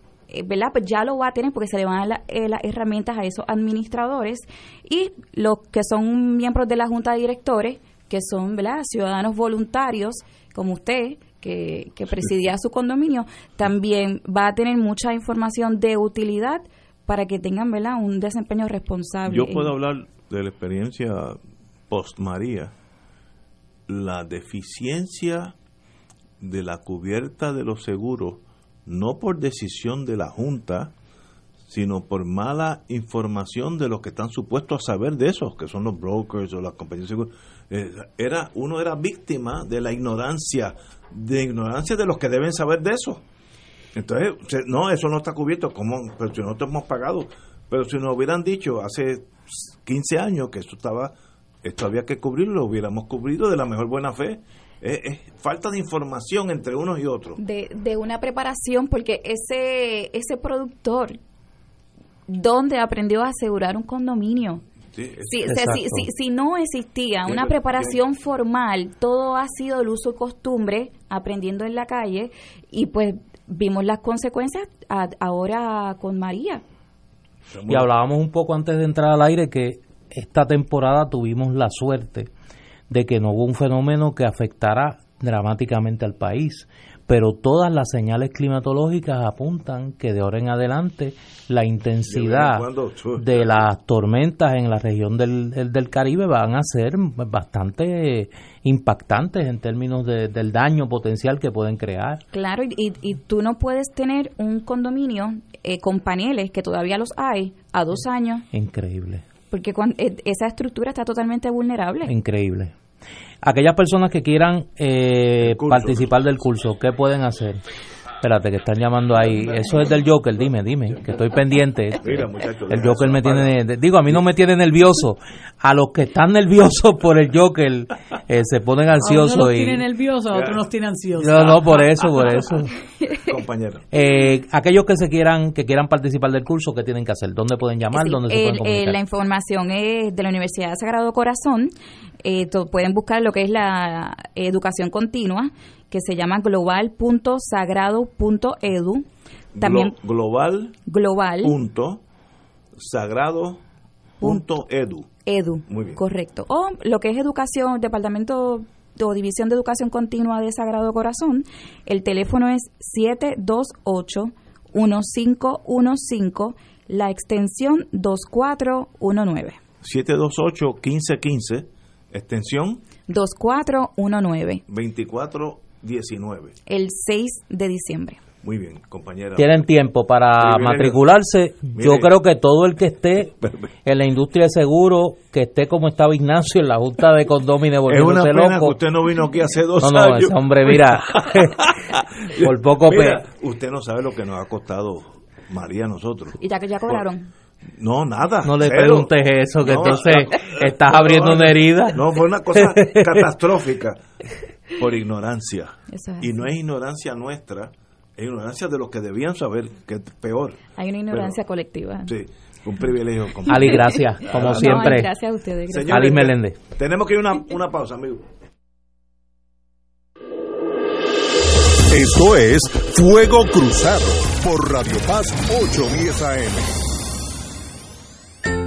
¿verdad? Pues ya lo va a tener porque se le van a dar eh, las herramientas a esos administradores y los que son miembros de la junta de directores que son ¿verdad? ciudadanos voluntarios como usted, que, que presidía su condominio, también va a tener mucha información de utilidad para que tengan ¿verdad? un desempeño responsable. Yo puedo hablar de la experiencia post María, la deficiencia de la cubierta de los seguros, no por decisión de la Junta, sino por mala información de los que están supuestos a saber de eso, que son los brokers o las compañías de seguros. Eh, era, uno era víctima de la ignorancia, de ignorancia de los que deben saber de eso. Entonces, no, eso no está cubierto, como pero si nosotros hemos pagado. Pero si nos hubieran dicho hace 15 años que esto estaba, esto había que cubrirlo, lo hubiéramos cubrido de la mejor buena fe. Es, es, falta de información entre unos y otros. De, de una preparación, porque ese, ese productor dónde aprendió a asegurar un condominio. Sí, o sea, si, si, si, no existía una preparación formal, todo ha sido el uso y costumbre, aprendiendo en la calle, y pues vimos las consecuencias ahora con María. Y hablábamos un poco antes de entrar al aire que esta temporada tuvimos la suerte de que no hubo un fenómeno que afectara dramáticamente al país pero todas las señales climatológicas apuntan que de ahora en adelante la intensidad de las tormentas en la región del, del, Caribe van a ser bastante impactantes en términos del daño potencial que pueden crear. Claro, y, y tú no puedes tener un condominio eh, con paneles, que todavía los hay, a dos años. Increíble. Porque eh, esa estructura está totalmente vulnerable. Increíble. Aquellas personas que quieran eh, participar del curso, ¿qué pueden hacer? Espérate, que están llamando ahí. Eso es del Joker, dime, dime, que estoy pendiente. el Joker me tiene, digo, a mí no me tiene nervioso. A los que están nerviosos por el Joker eh, se ponen ansiosos. A unos y... tiene nerviosos, a otros nos tienen ansiosos. No, no, por eso, por eso. Compañero. Eh, aquellos que se quieran, que quieran participar del curso, ¿qué tienen que hacer? ¿Dónde pueden llamar? ¿Dónde se pueden comunicar? la información es de la Universidad de Sagrado Corazón. Eh, pueden buscar lo que es la educación continua que se llama global.sagrado.edu. También global. Global. Punto sagrado edu. Edu. Muy bien. Correcto. O lo que es educación, departamento o división de educación continua de Sagrado Corazón, el teléfono es 728 1515, la extensión 2419. 728 1515, extensión 2419. 24 19. El 6 de diciembre. Muy bien, compañera. Tienen tiempo para matricularse. Yo creo que todo el que esté en la industria de seguro, que esté como estaba Ignacio en la Junta de Condómine volviéndose es una pena Que usted no vino aquí hace dos no, no, años. hombre, mira, por poco mira, Usted no sabe lo que nos ha costado María a nosotros. ¿Y ya que ya cobraron? No, nada. No le preguntes eso, que entonces estás abriendo una herida. No, fue una cosa catastrófica por ignorancia. y no es ignorancia nuestra, es ignorancia de los que debían saber, que es peor. Hay una ignorancia colectiva. Sí, un privilegio. Ali, gracias, como siempre. gracias a ustedes. Ali Meléndez. Tenemos que ir a una, una pausa, amigo. Esto es Fuego Cruzado por Radio Paz 810 AM.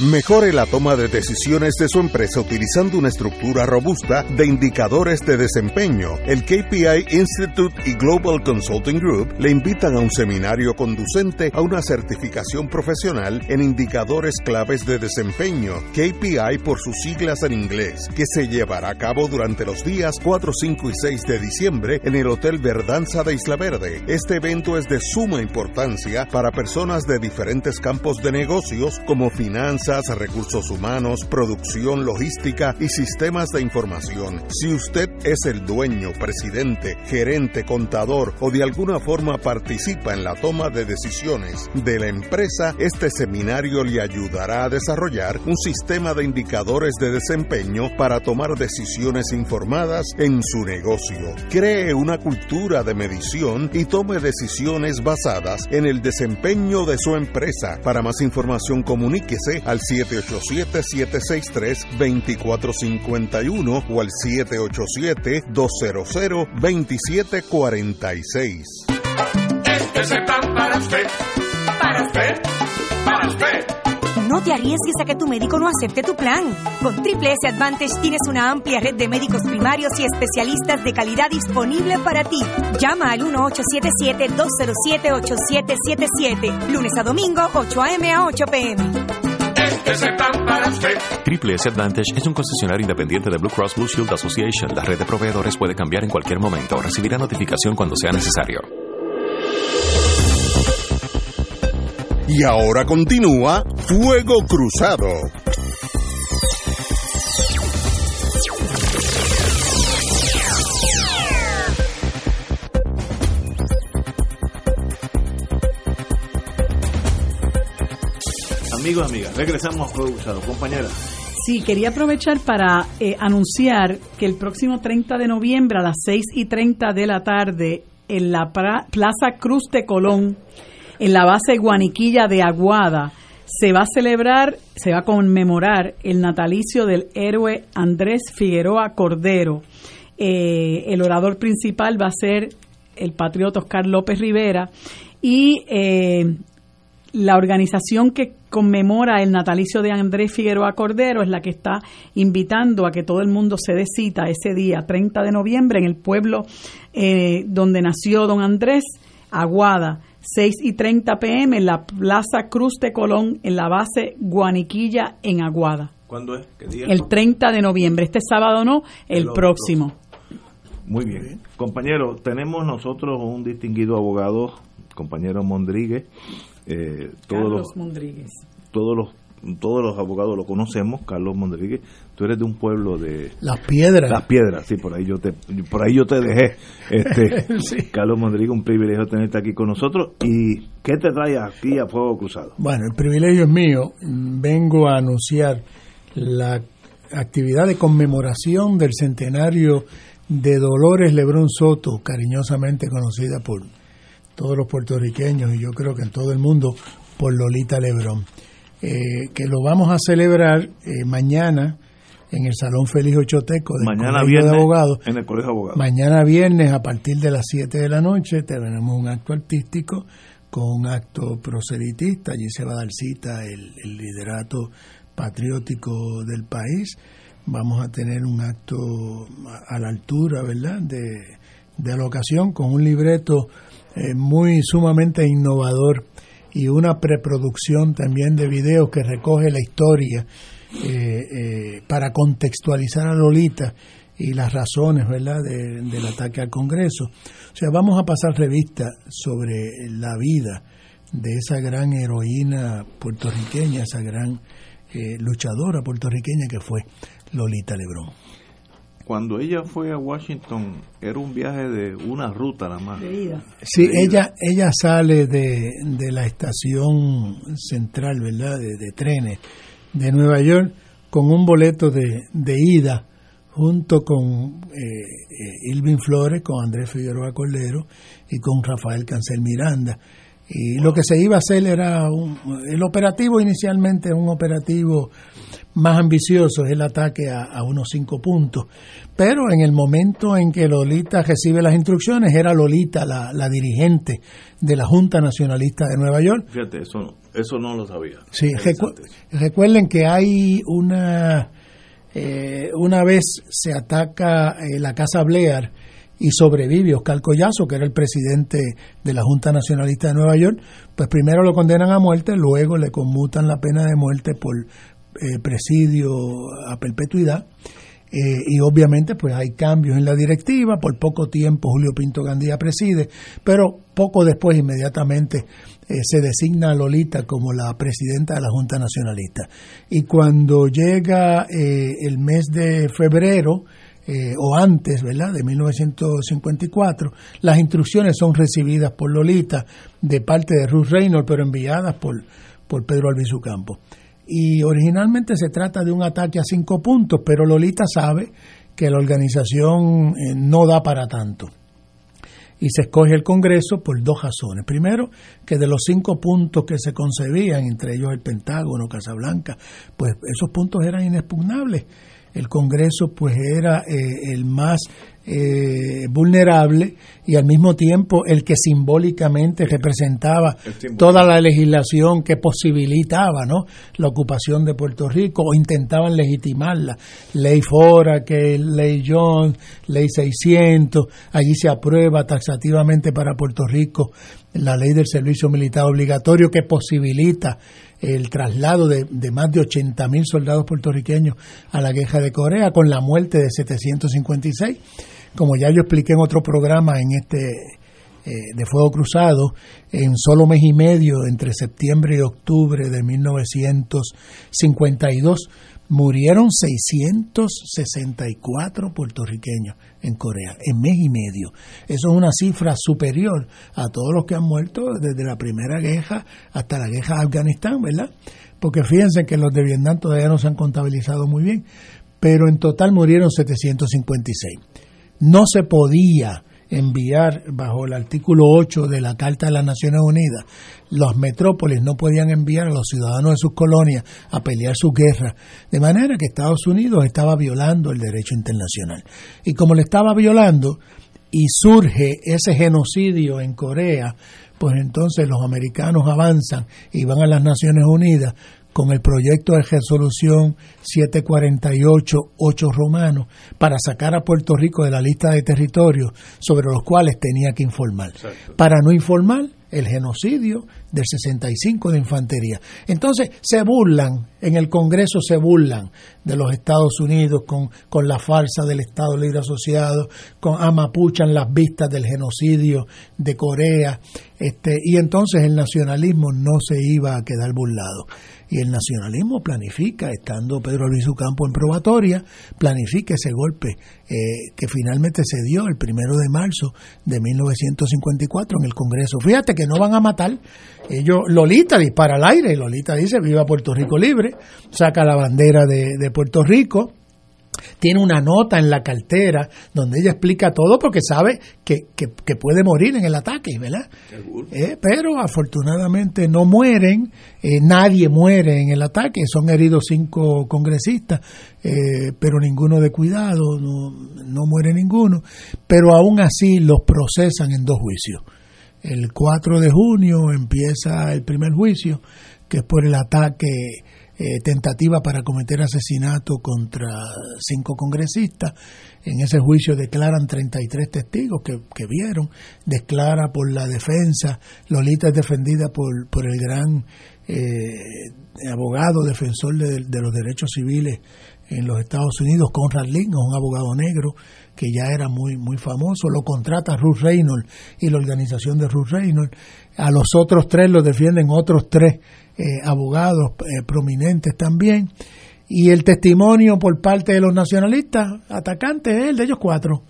Mejore la toma de decisiones de su empresa utilizando una estructura robusta de indicadores de desempeño. El KPI Institute y Global Consulting Group le invitan a un seminario conducente a una certificación profesional en indicadores claves de desempeño, KPI por sus siglas en inglés, que se llevará a cabo durante los días 4, 5 y 6 de diciembre en el Hotel Verdanza de Isla Verde. Este evento es de suma importancia para personas de diferentes campos de negocios como finanzas, recursos humanos, producción, logística y sistemas de información. Si usted es el dueño, presidente, gerente, contador o de alguna forma participa en la toma de decisiones de la empresa, este seminario le ayudará a desarrollar un sistema de indicadores de desempeño para tomar decisiones informadas en su negocio. Cree una cultura de medición y tome decisiones basadas en el desempeño de su empresa. Para más información comuníquese al al 787-763-2451 o al 787-200-2746. Este es el plan para usted, para usted, para usted. No te arriesgues a que tu médico no acepte tu plan. Con Triple S Advantage tienes una amplia red de médicos primarios y especialistas de calidad disponible para ti. Llama al 1877-207-8777. Lunes a domingo, 8 a.m. a 8 p.m. Este para usted. Triple S Advantage es un concesionario independiente de Blue Cross Blue Shield Association. La red de proveedores puede cambiar en cualquier momento. Recibirá notificación cuando sea necesario. Y ahora continúa Fuego Cruzado. Amigos, amigas, regresamos a Fuego Cruzado. Compañera. Sí, quería aprovechar para eh, anunciar que el próximo 30 de noviembre a las 6 y 30 de la tarde en la Plaza Cruz de Colón, en la base Guaniquilla de Aguada, se va a celebrar, se va a conmemorar el natalicio del héroe Andrés Figueroa Cordero. Eh, el orador principal va a ser el patriota Oscar López Rivera y eh, la organización que conmemora el natalicio de Andrés Figueroa Cordero es la que está invitando a que todo el mundo se dé cita ese día, 30 de noviembre, en el pueblo eh, donde nació don Andrés, Aguada, 6 y 30 pm, en la Plaza Cruz de Colón, en la base Guaniquilla, en Aguada. ¿Cuándo es? ¿Qué día? El 30 de noviembre, este sábado no, el, El próximo. Muy bien. Compañero, tenemos nosotros un distinguido abogado, compañero Mondríguez. Eh, todos Carlos los, Mondríguez. todos los todos los abogados lo conocemos, Carlos Mondríguez. Tú eres de un pueblo de Las Piedras. Las Piedras, sí, por ahí yo te por ahí yo te dejé. Este, Carlos Mondríguez, un privilegio tenerte aquí con nosotros. ¿Y qué te trae aquí a Fuego Cruzado? Bueno, el privilegio es mío. Vengo a anunciar la actividad de conmemoración del centenario de Dolores Lebrón Soto, cariñosamente conocida por todos los puertorriqueños y yo creo que en todo el mundo por Lolita Lebrón. Eh, que lo vamos a celebrar eh, mañana en el Salón Félix Ochoteco del Mañana Colegio viernes de Abogados. en el Colegio de Abogados. Mañana viernes a partir de las 7 de la noche tenemos un acto artístico con un acto proselitista. Allí se va a dar cita el, el liderato patriótico del país. Vamos a tener un acto a, a la altura, ¿verdad?, de, de la ocasión con un libreto eh, muy sumamente innovador y una preproducción también de videos que recoge la historia eh, eh, para contextualizar a Lolita y las razones verdad de- del ataque al Congreso. O sea, vamos a pasar revista sobre la vida de esa gran heroína puertorriqueña, esa gran eh, luchadora puertorriqueña que fue Lolita Lebrón. Cuando ella fue a Washington, era un viaje de una ruta nada más. Sí, De ida. ella, ella sale de, de la estación central, ¿verdad?, de, de trenes de Nueva York con un boleto de, de ida junto con eh, eh, Ilvin Flores, con Andrés Figueroa Cordero y con Rafael Cancel Miranda. Y lo que se iba a hacer era un, el operativo inicialmente un operativo más ambicioso, es el ataque a, a unos cinco puntos. Pero en el momento en que Lolita recibe las instrucciones, era Lolita la, la dirigente de la Junta Nacionalista de Nueva York. Fíjate, eso no, eso no lo sabía. Sí, recu- recuerden que hay una eh, una vez se ataca eh, la Casa Blair y sobrevive Oscar Collazo, que era el presidente de la Junta Nacionalista de Nueva York, pues primero lo condenan a muerte, luego le conmutan la pena de muerte por eh, presidio a perpetuidad. Eh, y obviamente pues hay cambios en la directiva, por poco tiempo Julio Pinto Gandía preside, pero poco después inmediatamente eh, se designa a Lolita como la presidenta de la Junta Nacionalista. Y cuando llega el mes de febrero, o antes, ¿verdad?, de 1954, las instrucciones son recibidas por Lolita de parte de Ruth Reynolds, pero enviadas por, por Pedro Albizu Campos. Y originalmente se trata de un ataque a cinco puntos, pero Lolita sabe que la organización eh, no da para tanto. y se escoge el Congreso por dos razones. Primero, que de los cinco puntos que se concebían, entre ellos el Pentágono, Casablanca, pues esos puntos eran inexpugnables. El Congreso pues era eh, el más eh, vulnerable y al mismo tiempo el que simbólicamente representaba toda la legislación que posibilitaba ¿no? la ocupación de Puerto Rico o intentaban legitimarla. Ley Fora, que Ley Jones, Ley 600, allí se aprueba taxativamente para Puerto Rico la ley del servicio militar obligatorio que posibilita el traslado de, de más de 80 mil soldados puertorriqueños a la guerra de Corea con la muerte de 756 como ya yo expliqué en otro programa en este eh, de Fuego Cruzado, en solo mes y medio, entre septiembre y octubre de 1952, murieron 664 puertorriqueños en Corea, en mes y medio. Eso es una cifra superior a todos los que han muerto desde la primera guerra hasta la guerra de Afganistán, ¿verdad? Porque fíjense que los de Vietnam todavía no se han contabilizado muy bien, pero en total murieron 756 no se podía enviar bajo el artículo 8 de la Carta de las Naciones Unidas, los metrópolis no podían enviar a los ciudadanos de sus colonias a pelear su guerra, de manera que Estados Unidos estaba violando el derecho internacional. Y como le estaba violando y surge ese genocidio en Corea, pues entonces los americanos avanzan y van a las Naciones Unidas con el proyecto de resolución 748-8 romano para sacar a Puerto Rico de la lista de territorios sobre los cuales tenía que informar. Para no informar el genocidio del 65 de infantería. Entonces se burlan, en el Congreso se burlan de los Estados Unidos con, con la farsa del Estado Libre Asociado, con amapuchan las vistas del genocidio de Corea, este, y entonces el nacionalismo no se iba a quedar burlado y el nacionalismo planifica, estando Pedro Luis Ucampo en probatoria, planifica ese golpe eh, que finalmente se dio el primero de marzo de 1954 en el Congreso. Fíjate que no van a matar, ellos, Lolita dispara al aire y Lolita dice viva Puerto Rico libre, saca la bandera de, de Puerto Rico, tiene una nota en la cartera donde ella explica todo porque sabe que, que, puede morir en el ataque, ¿verdad? Eh, pero afortunadamente no mueren, eh, nadie muere en el ataque, son heridos cinco congresistas, eh, pero ninguno de cuidado, no, no muere ninguno, pero aún así los procesan en dos juicios. El 4 de junio empieza el primer juicio, que es por el ataque eh, tentativa para cometer asesinato contra cinco congresistas. En ese juicio declaran 33 testigos que, que vieron, declara por la defensa, Lolita es defendida por, por el gran eh, abogado defensor de, los derechos civiles en los Estados Unidos, Conrad Link, un abogado negro que ya era muy muy famoso, lo contrata Ruth Reynolds y la organización de Ruth Reynolds. A los otros tres los defienden otros tres eh, abogados eh, prominentes también, y el testimonio por parte de los nacionalistas atacantes es el de ellos cuatro.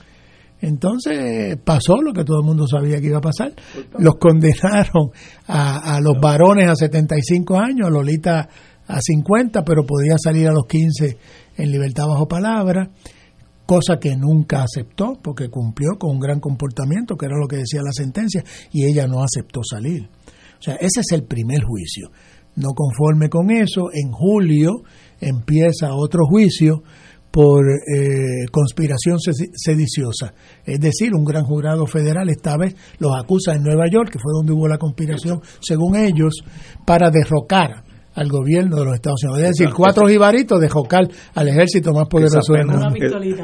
Entonces pasó lo que todo el mundo sabía que iba a pasar. Los condenaron a, a los varones a 75 años, a Lolita a 50, pero podía salir a los 15 en libertad bajo palabra, cosa que nunca aceptó porque cumplió con un gran comportamiento, que era lo que decía la sentencia, y ella no aceptó salir. O sea, ese es el primer juicio. No conforme con eso, en julio empieza otro juicio por eh, conspiración sediciosa. Es decir, un gran jurado federal esta vez los acusa en Nueva York, que fue donde hubo la conspiración, según ellos, para derrocar al gobierno de los Estados Unidos. Es decir, cuatro jibaritos de jocal al ejército más poderoso del mundo.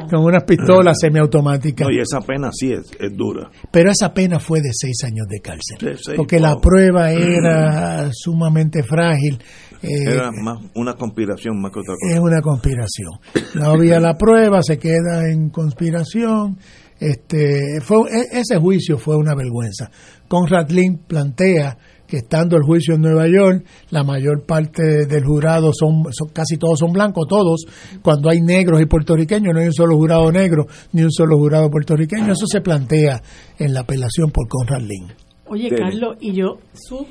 con unas pistolas semiautomáticas. y esa pena sí es, dura. Pero esa pena fue de seis años de cárcel. porque la prueba era sumamente frágil. Eh, era más una conspiración más que otra cosa. Es una conspiración. No había la prueba, se queda en conspiración. Este, fue, e, ese juicio fue una vergüenza. Conrad Link plantea que estando el juicio en Nueva York, la mayor parte del jurado son, casi todos son blancos, todos, cuando hay negros y puertorriqueños, no hay un solo jurado negro ni un solo jurado puertorriqueño, eso se plantea en la apelación por Conrad Link. Oye, Carlos, y yo, su,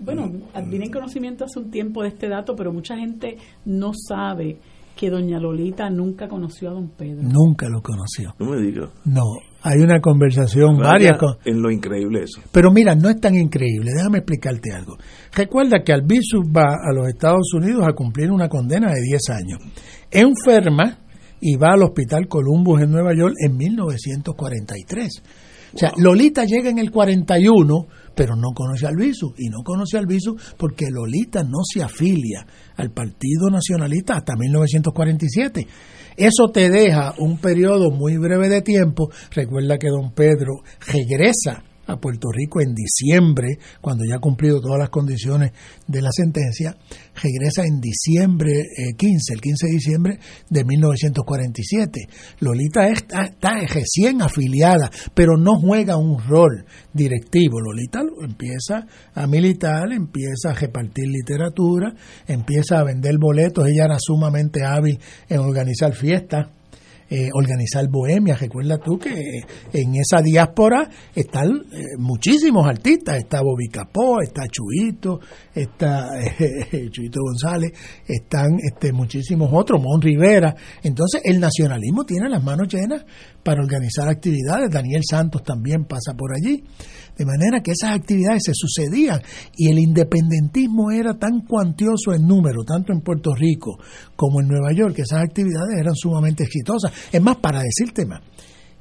bueno, vine en conocimiento hace un tiempo de este dato, pero mucha gente no sabe que doña Lolita nunca conoció a don Pedro. Nunca lo conoció. No me digas. No, hay una conversación, varias. Con... En lo increíble eso. Pero mira, no es tan increíble. Déjame explicarte algo. Recuerda que Albizu va a los Estados Unidos a cumplir una condena de 10 años. Enferma y va al Hospital Columbus en Nueva York en 1943. O sea, Lolita llega en el 41, pero no conoce a Albizu. Y no conoce a Albizu porque Lolita no se afilia al Partido Nacionalista hasta 1947. Eso te deja un periodo muy breve de tiempo. Recuerda que don Pedro regresa a Puerto Rico en diciembre, cuando ya ha cumplido todas las condiciones de la sentencia, regresa en diciembre 15, eh, el 15 de diciembre de 1947. Lolita está, está recién afiliada, pero no juega un rol directivo. Lolita empieza a militar, empieza a repartir literatura, empieza a vender boletos. Ella era sumamente hábil en organizar fiestas eh, organizar bohemia. Recuerda tú que en esa diáspora están eh, muchísimos artistas. Está Bobby Capó, está Chuito, está eh, Chuito González, están este, muchísimos otros, Mon Rivera. Entonces el nacionalismo tiene las manos llenas para organizar actividades. Daniel Santos también pasa por allí. De manera que esas actividades se sucedían y el independentismo era tan cuantioso en número, tanto en Puerto Rico como en Nueva York, que esas actividades eran sumamente exitosas. Es más, para decirte más,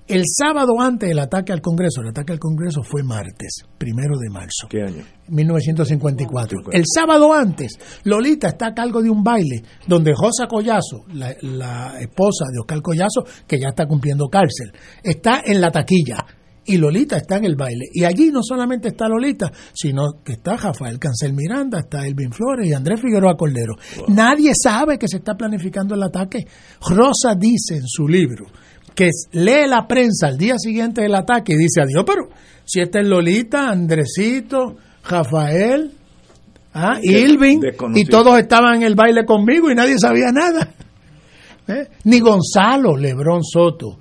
el sábado antes del ataque al Congreso, el ataque al Congreso fue martes, primero de marzo. ¿Qué año? 1954. El sábado antes, Lolita está a cargo de un baile donde Rosa Collazo, la, la esposa de Oscar Collazo, que ya está cumpliendo cárcel, está en la taquilla y Lolita está en el baile. Y allí no solamente está Lolita, sino que está Rafael Cancel Miranda, está Elvin Flores y Andrés Figueroa Cordero. Nadie sabe que se está planificando el ataque. Rosa dice en su libro que lee la prensa al día siguiente del ataque y dice, adiós, pero si esta es Lolita, Andresito, Rafael, ¿ah? Ilvin, y todos estaban en el baile conmigo y nadie sabía nada. ¿Eh? Ni Gonzalo Lebrón Soto,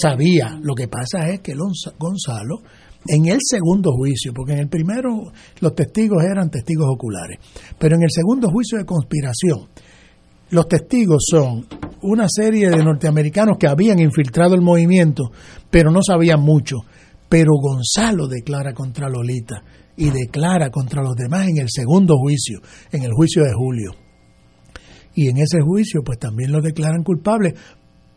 sabía. Lo que pasa es que Gonzalo, en el segundo juicio, porque en el primero los testigos eran testigos oculares, pero en el segundo juicio de conspiración, los testigos son una serie de norteamericanos que habían infiltrado el movimiento, pero no sabían mucho. Pero Gonzalo declara contra Lolita y declara contra los demás en el segundo juicio, en el juicio de julio. Y en ese juicio, pues también lo declaran culpable,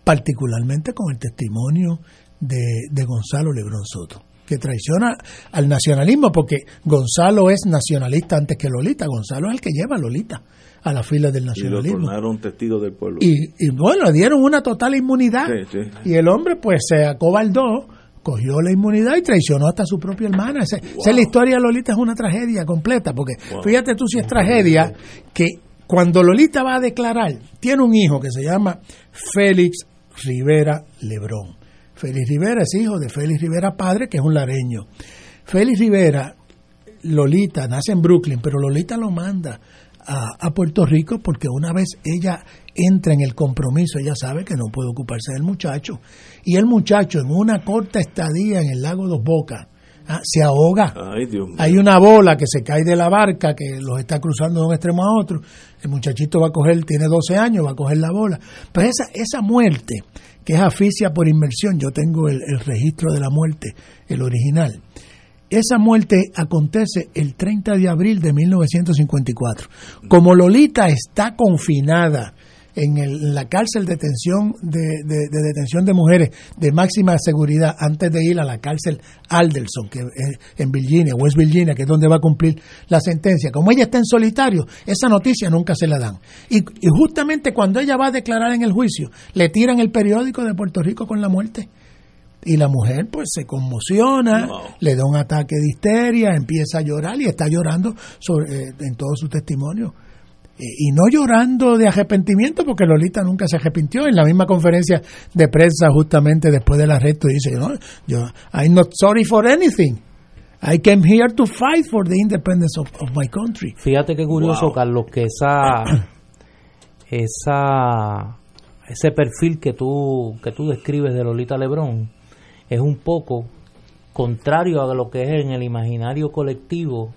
particularmente con el testimonio de, Gonzalo Lebrón Soto, que traiciona al nacionalismo, porque Gonzalo es nacionalista antes que Lolita, Gonzalo es el que lleva a Lolita a la fila del nacionalismo. Y lo testigo del pueblo. Y, bueno, le dieron una total inmunidad. Y el hombre pues se acobaldó, cogió la inmunidad y traicionó hasta a su propia hermana. Esa, es la historia de Lolita, es una tragedia completa, porque fíjate tú si es tragedia que cuando Lolita va a declarar, tiene un hijo que se llama Félix Rivera Lebrón. Félix Rivera es hijo de Félix Rivera padre, que es un lareño. Félix Rivera, Lolita, nace en Brooklyn, pero Lolita lo manda a, Puerto Rico porque una vez ella entra en el compromiso, ella sabe que no puede ocuparse del muchacho. Y el muchacho en una corta estadía en el lago Dos Bocas, Ah, se ahoga. Hay una bola que se cae de la barca que los está cruzando de un extremo a otro. El muchachito va a coger, tiene 12 años, va a coger la bola. Pues esa, esa muerte, que es asfixia por inmersión, yo tengo el, el registro de la muerte, el original. Esa muerte acontece el 30 de abril de 1954. Como Lolita está confinada en, la cárcel de detención de, detención de mujeres de máxima seguridad antes de ir a la cárcel Alderson, que es en Virginia, West Virginia, que es donde va a cumplir la sentencia. Como ella está en solitario, esa noticia nunca se la dan. Y, justamente cuando ella va a declarar en el juicio, le tiran el periódico de Puerto Rico con la muerte. Y la mujer pues se conmociona, le da un ataque de histeria, empieza a llorar y está llorando sobre, eh, en todo su testimonio y no llorando de arrepentimiento porque Lolita nunca se arrepintió. En la misma conferencia de prensa justamente después del arresto dice no yo I'm not sorry for anything. I came here to fight for the independence of, my country. Fíjate qué curioso Carlos que esa esa ese perfil que tú que tú describes de Lolita Lebrón es un poco contrario a lo que es en el imaginario colectivo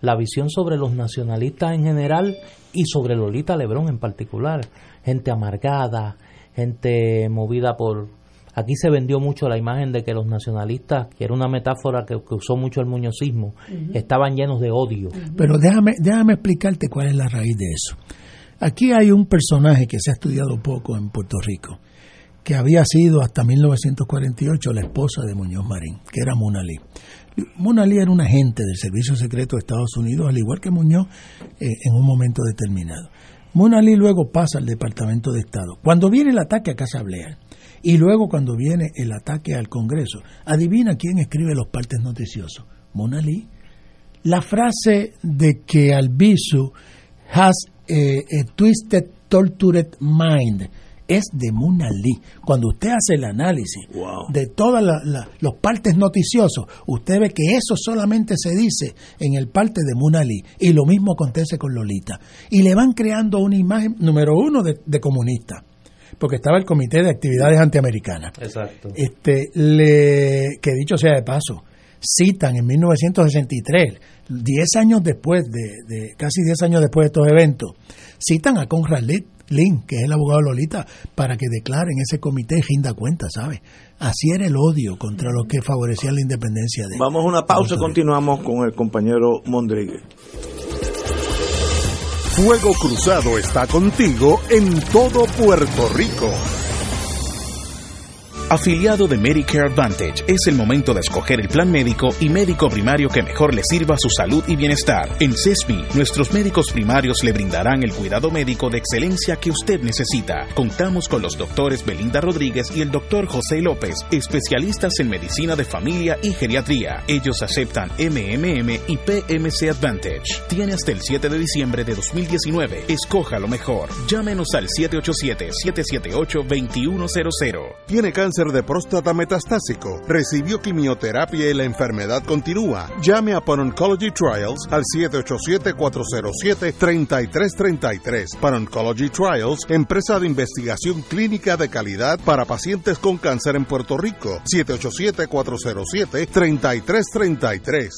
la visión sobre los nacionalistas en general y sobre Lolita Lebrón en particular. Gente amargada, gente movida por Aquí se vendió mucho la imagen de que los nacionalistas, que era una metáfora que, usó mucho el muñozismo, estaban llenos de odio. Pero déjame, déjame explicarte cuál es la raíz de eso. Aquí hay un personaje que se ha estudiado poco en Puerto Rico, que había sido hasta 1948 la esposa de Muñoz Marín, que era Mona Lee. Mona Lee era un agente del Servicio Secreto de Estados Unidos, al igual que Muñoz, eh, en un momento determinado. Mona Lee luego pasa al Departamento de Estado. Cuando viene el ataque a Casa Blair y luego cuando viene el ataque al Congreso, adivina quién escribe los partes noticiosos. Mona Lee. La frase de que Albizu has a twisted, tortured mind es de Lee. Cuando usted hace el análisis de todos los partes noticiosos, usted ve que eso solamente se dice en el parte de Lee. Y lo mismo acontece con Lolita. Y le van creando una imagen, número uno, de, comunista. Porque estaba el Comité de Actividades Antiamericanas. Exacto. Este, le, que dicho sea de paso, citan en 1963, 10 años después de, casi 10 años después de estos eventos, citan a Conrad Lin, que es el abogado de Lolita, para que declaren ese comité y rinda cuenta, ¿sabes? Así era el odio contra los que favorecían la independencia de Vamos a una pausa y continuamos con el compañero Mondríguez. Fuego Cruzado está contigo en todo Puerto Rico. Afiliado de Medicare Advantage, es el momento de escoger el plan médico y médico primario que mejor le sirva a su salud y bienestar. En CESBI, nuestros médicos primarios le brindarán el cuidado médico de excelencia que usted necesita. Contamos con los doctores Belinda Rodríguez y el doctor José López, especialistas en medicina de familia y geriatría. Ellos aceptan MMM y PMC Advantage. Tiene hasta el 7 de diciembre de 2019. Escoja lo mejor. Llámenos al 787-778-2100. Tiene cáncer de próstata metastásico, recibió quimioterapia y la enfermedad continúa. Llame a Pan Oncology Trials al 787-407-3333. Pan Oncology Trials, empresa de investigación clínica de calidad para pacientes con cáncer en Puerto Rico. 787-407-3333.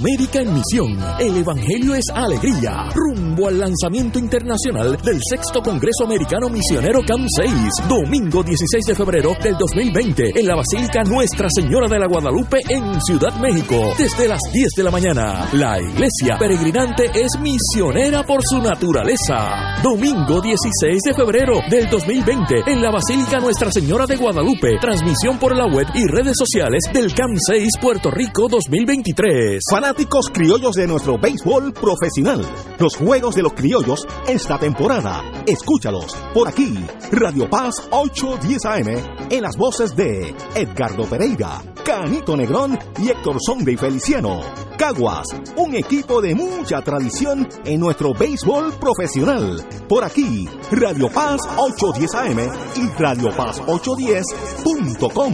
América en Misión. El Evangelio es alegría. Rumbo al lanzamiento internacional del sexto Congreso Americano Misionero CAM 6. Domingo 16 de febrero del 2020 2020 en la Basílica Nuestra Señora de la Guadalupe en Ciudad México, desde las 10 de la mañana. La iglesia peregrinante es misionera por su naturaleza. Domingo 16 de febrero del 2020 en la Basílica Nuestra Señora de Guadalupe. Transmisión por la web y redes sociales del CAM 6 Puerto Rico 2023. Fanáticos criollos de nuestro béisbol profesional. Los juegos de los criollos esta temporada. Escúchalos por aquí. Radio Paz 810 AM en las voces de Edgardo Pereira, Canito Negrón y Héctor Sonde y Feliciano. Caguas, un equipo de mucha tradición en nuestro béisbol profesional. Por aquí, Radio Paz 810 AM y Radio Paz 810.com.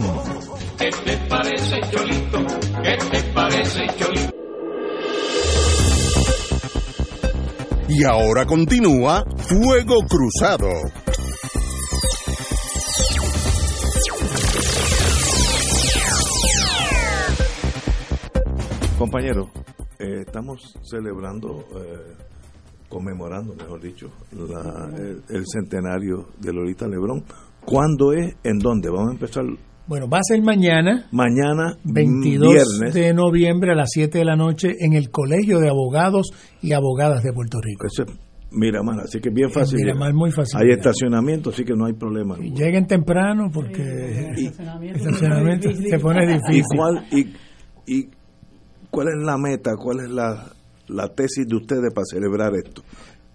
¿Qué te parece, Cholito? ¿Qué te parece, Cholito? Y ahora continúa Fuego Cruzado. Compañeros, eh, estamos celebrando, eh, conmemorando, mejor dicho, el, centenario de Lolita Lebrón. ¿Cuándo es? ¿En dónde? Vamos a empezar. Bueno, va a ser mañana. Mañana, 22 de noviembre a las 7 de la noche en el Colegio de Abogados y Abogadas de Puerto Rico. Eso es Miramar, así que bien fácil. Miramar muy fácil. Hay estacionamiento, así que no hay problema. lleguen temprano porque el estacionamiento, se pone difícil. ¿Y, cuál, y ¿Cuál es la meta? ¿Cuál es la, tesis de ustedes para celebrar esto?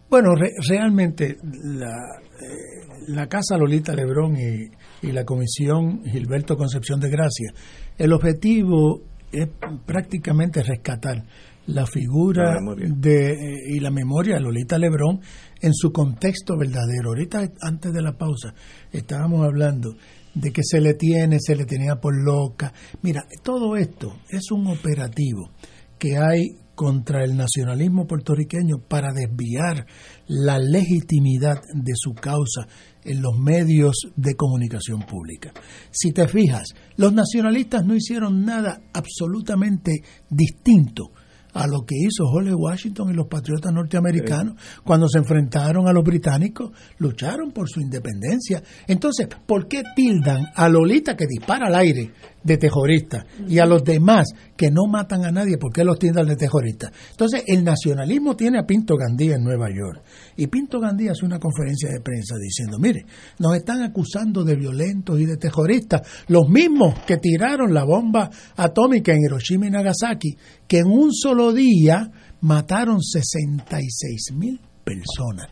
Bueno, realmente la, eh, la Casa Lolita Lebrón y, la Comisión Gilberto Concepción de Gracia, el objetivo es prácticamente rescatar la figura de, eh, y la memoria de Lolita Lebrón en su contexto verdadero. Ahorita, antes de la pausa, estábamos hablando de que se le tiene, se le tenía por loca. Mira, todo esto es un operativo que hay contra el nacionalismo puertorriqueño para desviar la legitimidad de su causa en los medios de comunicación pública. Si te fijas, los nacionalistas no hicieron nada absolutamente distinto a lo que hizo Jorge Washington y los patriotas norteamericanos cuando se enfrentaron a los británicos, lucharon por su independencia. Entonces, ¿por qué tildan a Lolita que dispara al aire de terrorista y a los demás que no matan a nadie, ¿por qué los tildan de terrorista? Entonces, el nacionalismo tiene a Pinto Gandía en Nueva York. Y Pinto Gandía hace una conferencia de prensa diciendo, mire, nos están acusando de violentos y de terroristas, los mismos que tiraron la bomba atómica en Hiroshima y Nagasaki, que en un solo día mataron 66 mil personas.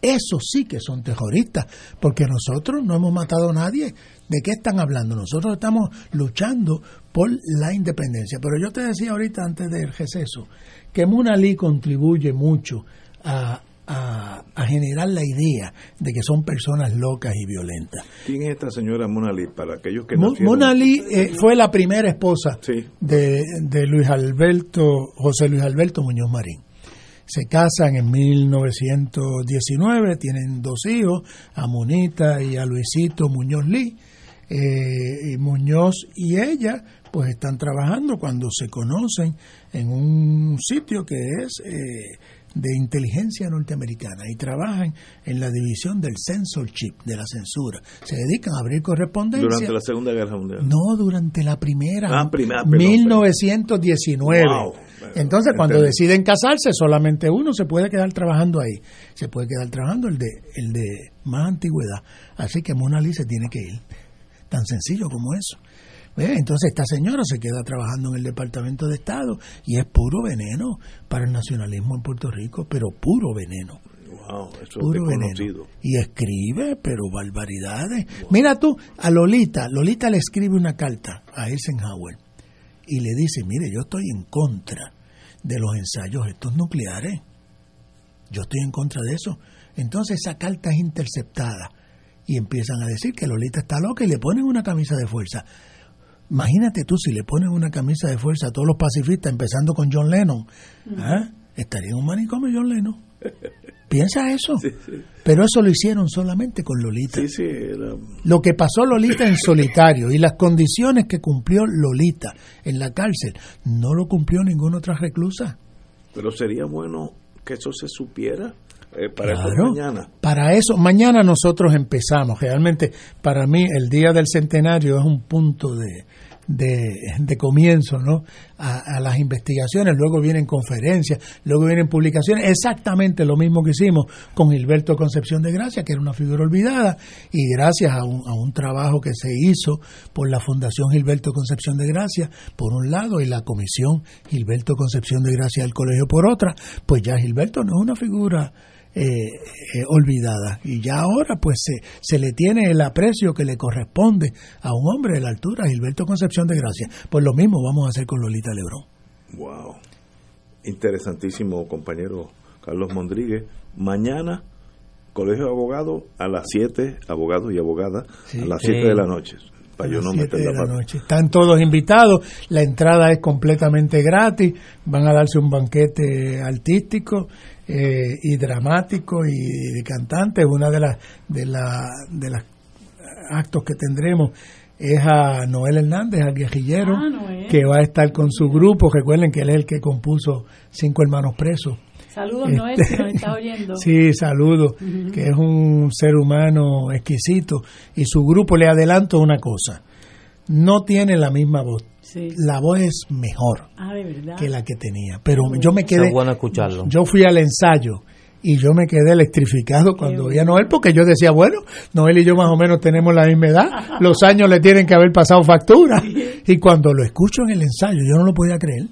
Eso sí que son terroristas, porque nosotros no hemos matado a nadie. ¿De qué están hablando? Nosotros estamos luchando por la independencia. Pero yo te decía ahorita antes del receso que Muna Lee contribuye mucho a, generar la idea de que son personas locas y violentas. ¿Quién es esta señora Mona Lee? Para aquellos que no Mona Lee eh, fue la primera esposa de, de Luis Alberto, José Luis Alberto Muñoz Marín se casan en 1919, tienen dos hijos, a Monita y a Luisito Muñoz Lee. Eh, y Muñoz y ella pues están trabajando cuando se conocen en un sitio que es eh, de inteligencia norteamericana y trabajan en la división del censorship, de la censura. Se dedican a abrir correspondencia. Durante la Segunda Guerra Mundial. No, durante la primera. Ah, primera 1919. Entonces, cuando deciden casarse, solamente uno se puede quedar trabajando ahí. Se puede quedar trabajando el de, el de más antigüedad. Así que Mona Lisa tiene que ir. Tan sencillo como eso. Entonces esta señora se queda trabajando en el Departamento de Estado y es puro veneno para el nacionalismo en Puerto Rico, pero puro veneno. Wow, eso puro veneno. Y escribe, pero barbaridades. Mira tú, a Lolita, Lolita le escribe una carta a Eisenhower y le dice, mire, yo estoy en contra de los ensayos estos nucleares. Yo estoy en contra de eso. Entonces esa carta es interceptada y empiezan a decir que Lolita está loca y le ponen una camisa de fuerza. Imagínate tú si le ponen una camisa de fuerza a todos los pacifistas, empezando con John Lennon. ¿eh? Estaría en un manicomio John Lennon. Piensa eso. Pero eso lo hicieron solamente con Lolita. Lo que pasó Lolita en solitario y las condiciones que cumplió Lolita en la cárcel, no lo cumplió ninguna otra reclusa. Pero sería bueno que eso se supiera. Eh, para eso mañana. Para eso, mañana nosotros empezamos. Realmente, para mí, el día del centenario es un punto de, de, comienzo ¿no? A, las investigaciones, luego vienen conferencias, luego vienen publicaciones, exactamente lo mismo que hicimos con Gilberto Concepción de Gracia, que era una figura olvidada, y gracias a un, a un trabajo que se hizo por la Fundación Gilberto Concepción de Gracia, por un lado, y la Comisión Gilberto Concepción de Gracia del Colegio por otra, pues ya Gilberto no es una figura eh, eh, olvidada. Y ya ahora pues se, se le tiene el aprecio que le corresponde a un hombre de la altura, Gilberto Concepción de Gracia. Pues lo mismo vamos a hacer con Lolita Lebrón. Wow. Interesantísimo, compañero Carlos Mondríguez. Mañana, Colegio de Abogados, a las 7, abogados y abogadas, a las 7 de la noche. Para yo no meter la, la noche. Están todos invitados, la entrada es completamente gratis, van a darse un banquete artístico eh, y dramático y de cantantes. Una de las de la, de las actos que tendremos es a Noel Hernández, al guerrillero, ah, que va a estar con su grupo. Recuerden que él es el que compuso Cinco Hermanos Presos. Saludos, Noel, si nos está oyendo. sí, saludos, que es un ser humano exquisito. Y su grupo, le adelanto una cosa, no tiene la misma voz la voz es mejor ah, que la que tenía. Pero yo me quedé. bueno escucharlo. Yo fui al ensayo y yo me quedé electrificado cuando vi a Noel porque yo decía, bueno, Noel y yo más o menos tenemos la misma edad, los años le tienen que haber pasado factura. Y cuando lo escucho en el ensayo, yo no lo podía creer.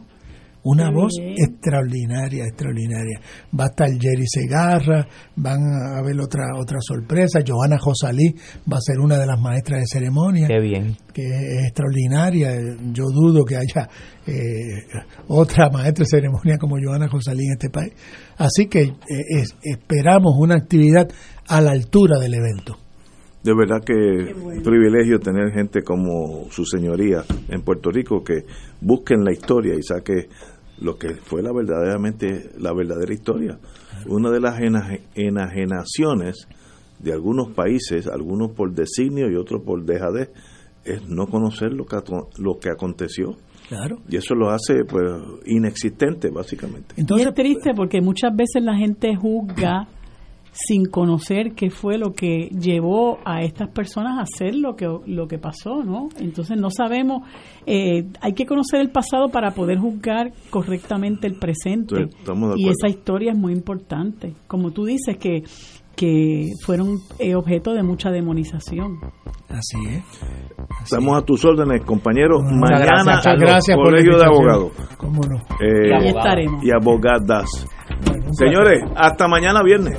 Una voz extraordinaria, extraordinaria. Va a estar Jerry Segarra, van a haber otra otra sorpresa. Johanna Josalí va a ser una de las maestras de ceremonia. Qué bien. Que es extraordinaria. Yo dudo que haya eh, otra maestra de ceremonia como Johanna Josalí en este país. Así que eh, esperamos una actividad a la altura del evento. De verdad que un privilegio tener gente como su señoría en Puerto Rico que busquen la historia y saque lo que fue la verdaderamente la verdadera historia. Una de las enajenaciones de algunos países, algunos por designio y otros por dejadez, es no conocer lo que, lo que aconteció. Claro. Y eso lo hace pues inexistente, básicamente. Entonces, es triste porque muchas veces la gente juzga sin conocer qué fue lo que llevó a estas personas a hacer lo que lo que pasó, ¿no? Entonces no sabemos, eh, hay que conocer el pasado para poder juzgar correctamente el presente. y esa historia es muy importante. Como tú dices que que fueron eh, objeto de mucha demonización. Así es. Estamos a tus órdenes, compañeros. Mañana gracias, gracias por Colegio de Abogados. ¿Cómo no? Eh, y ahí estaremos. Y abogadas. Señores, hasta mañana viernes.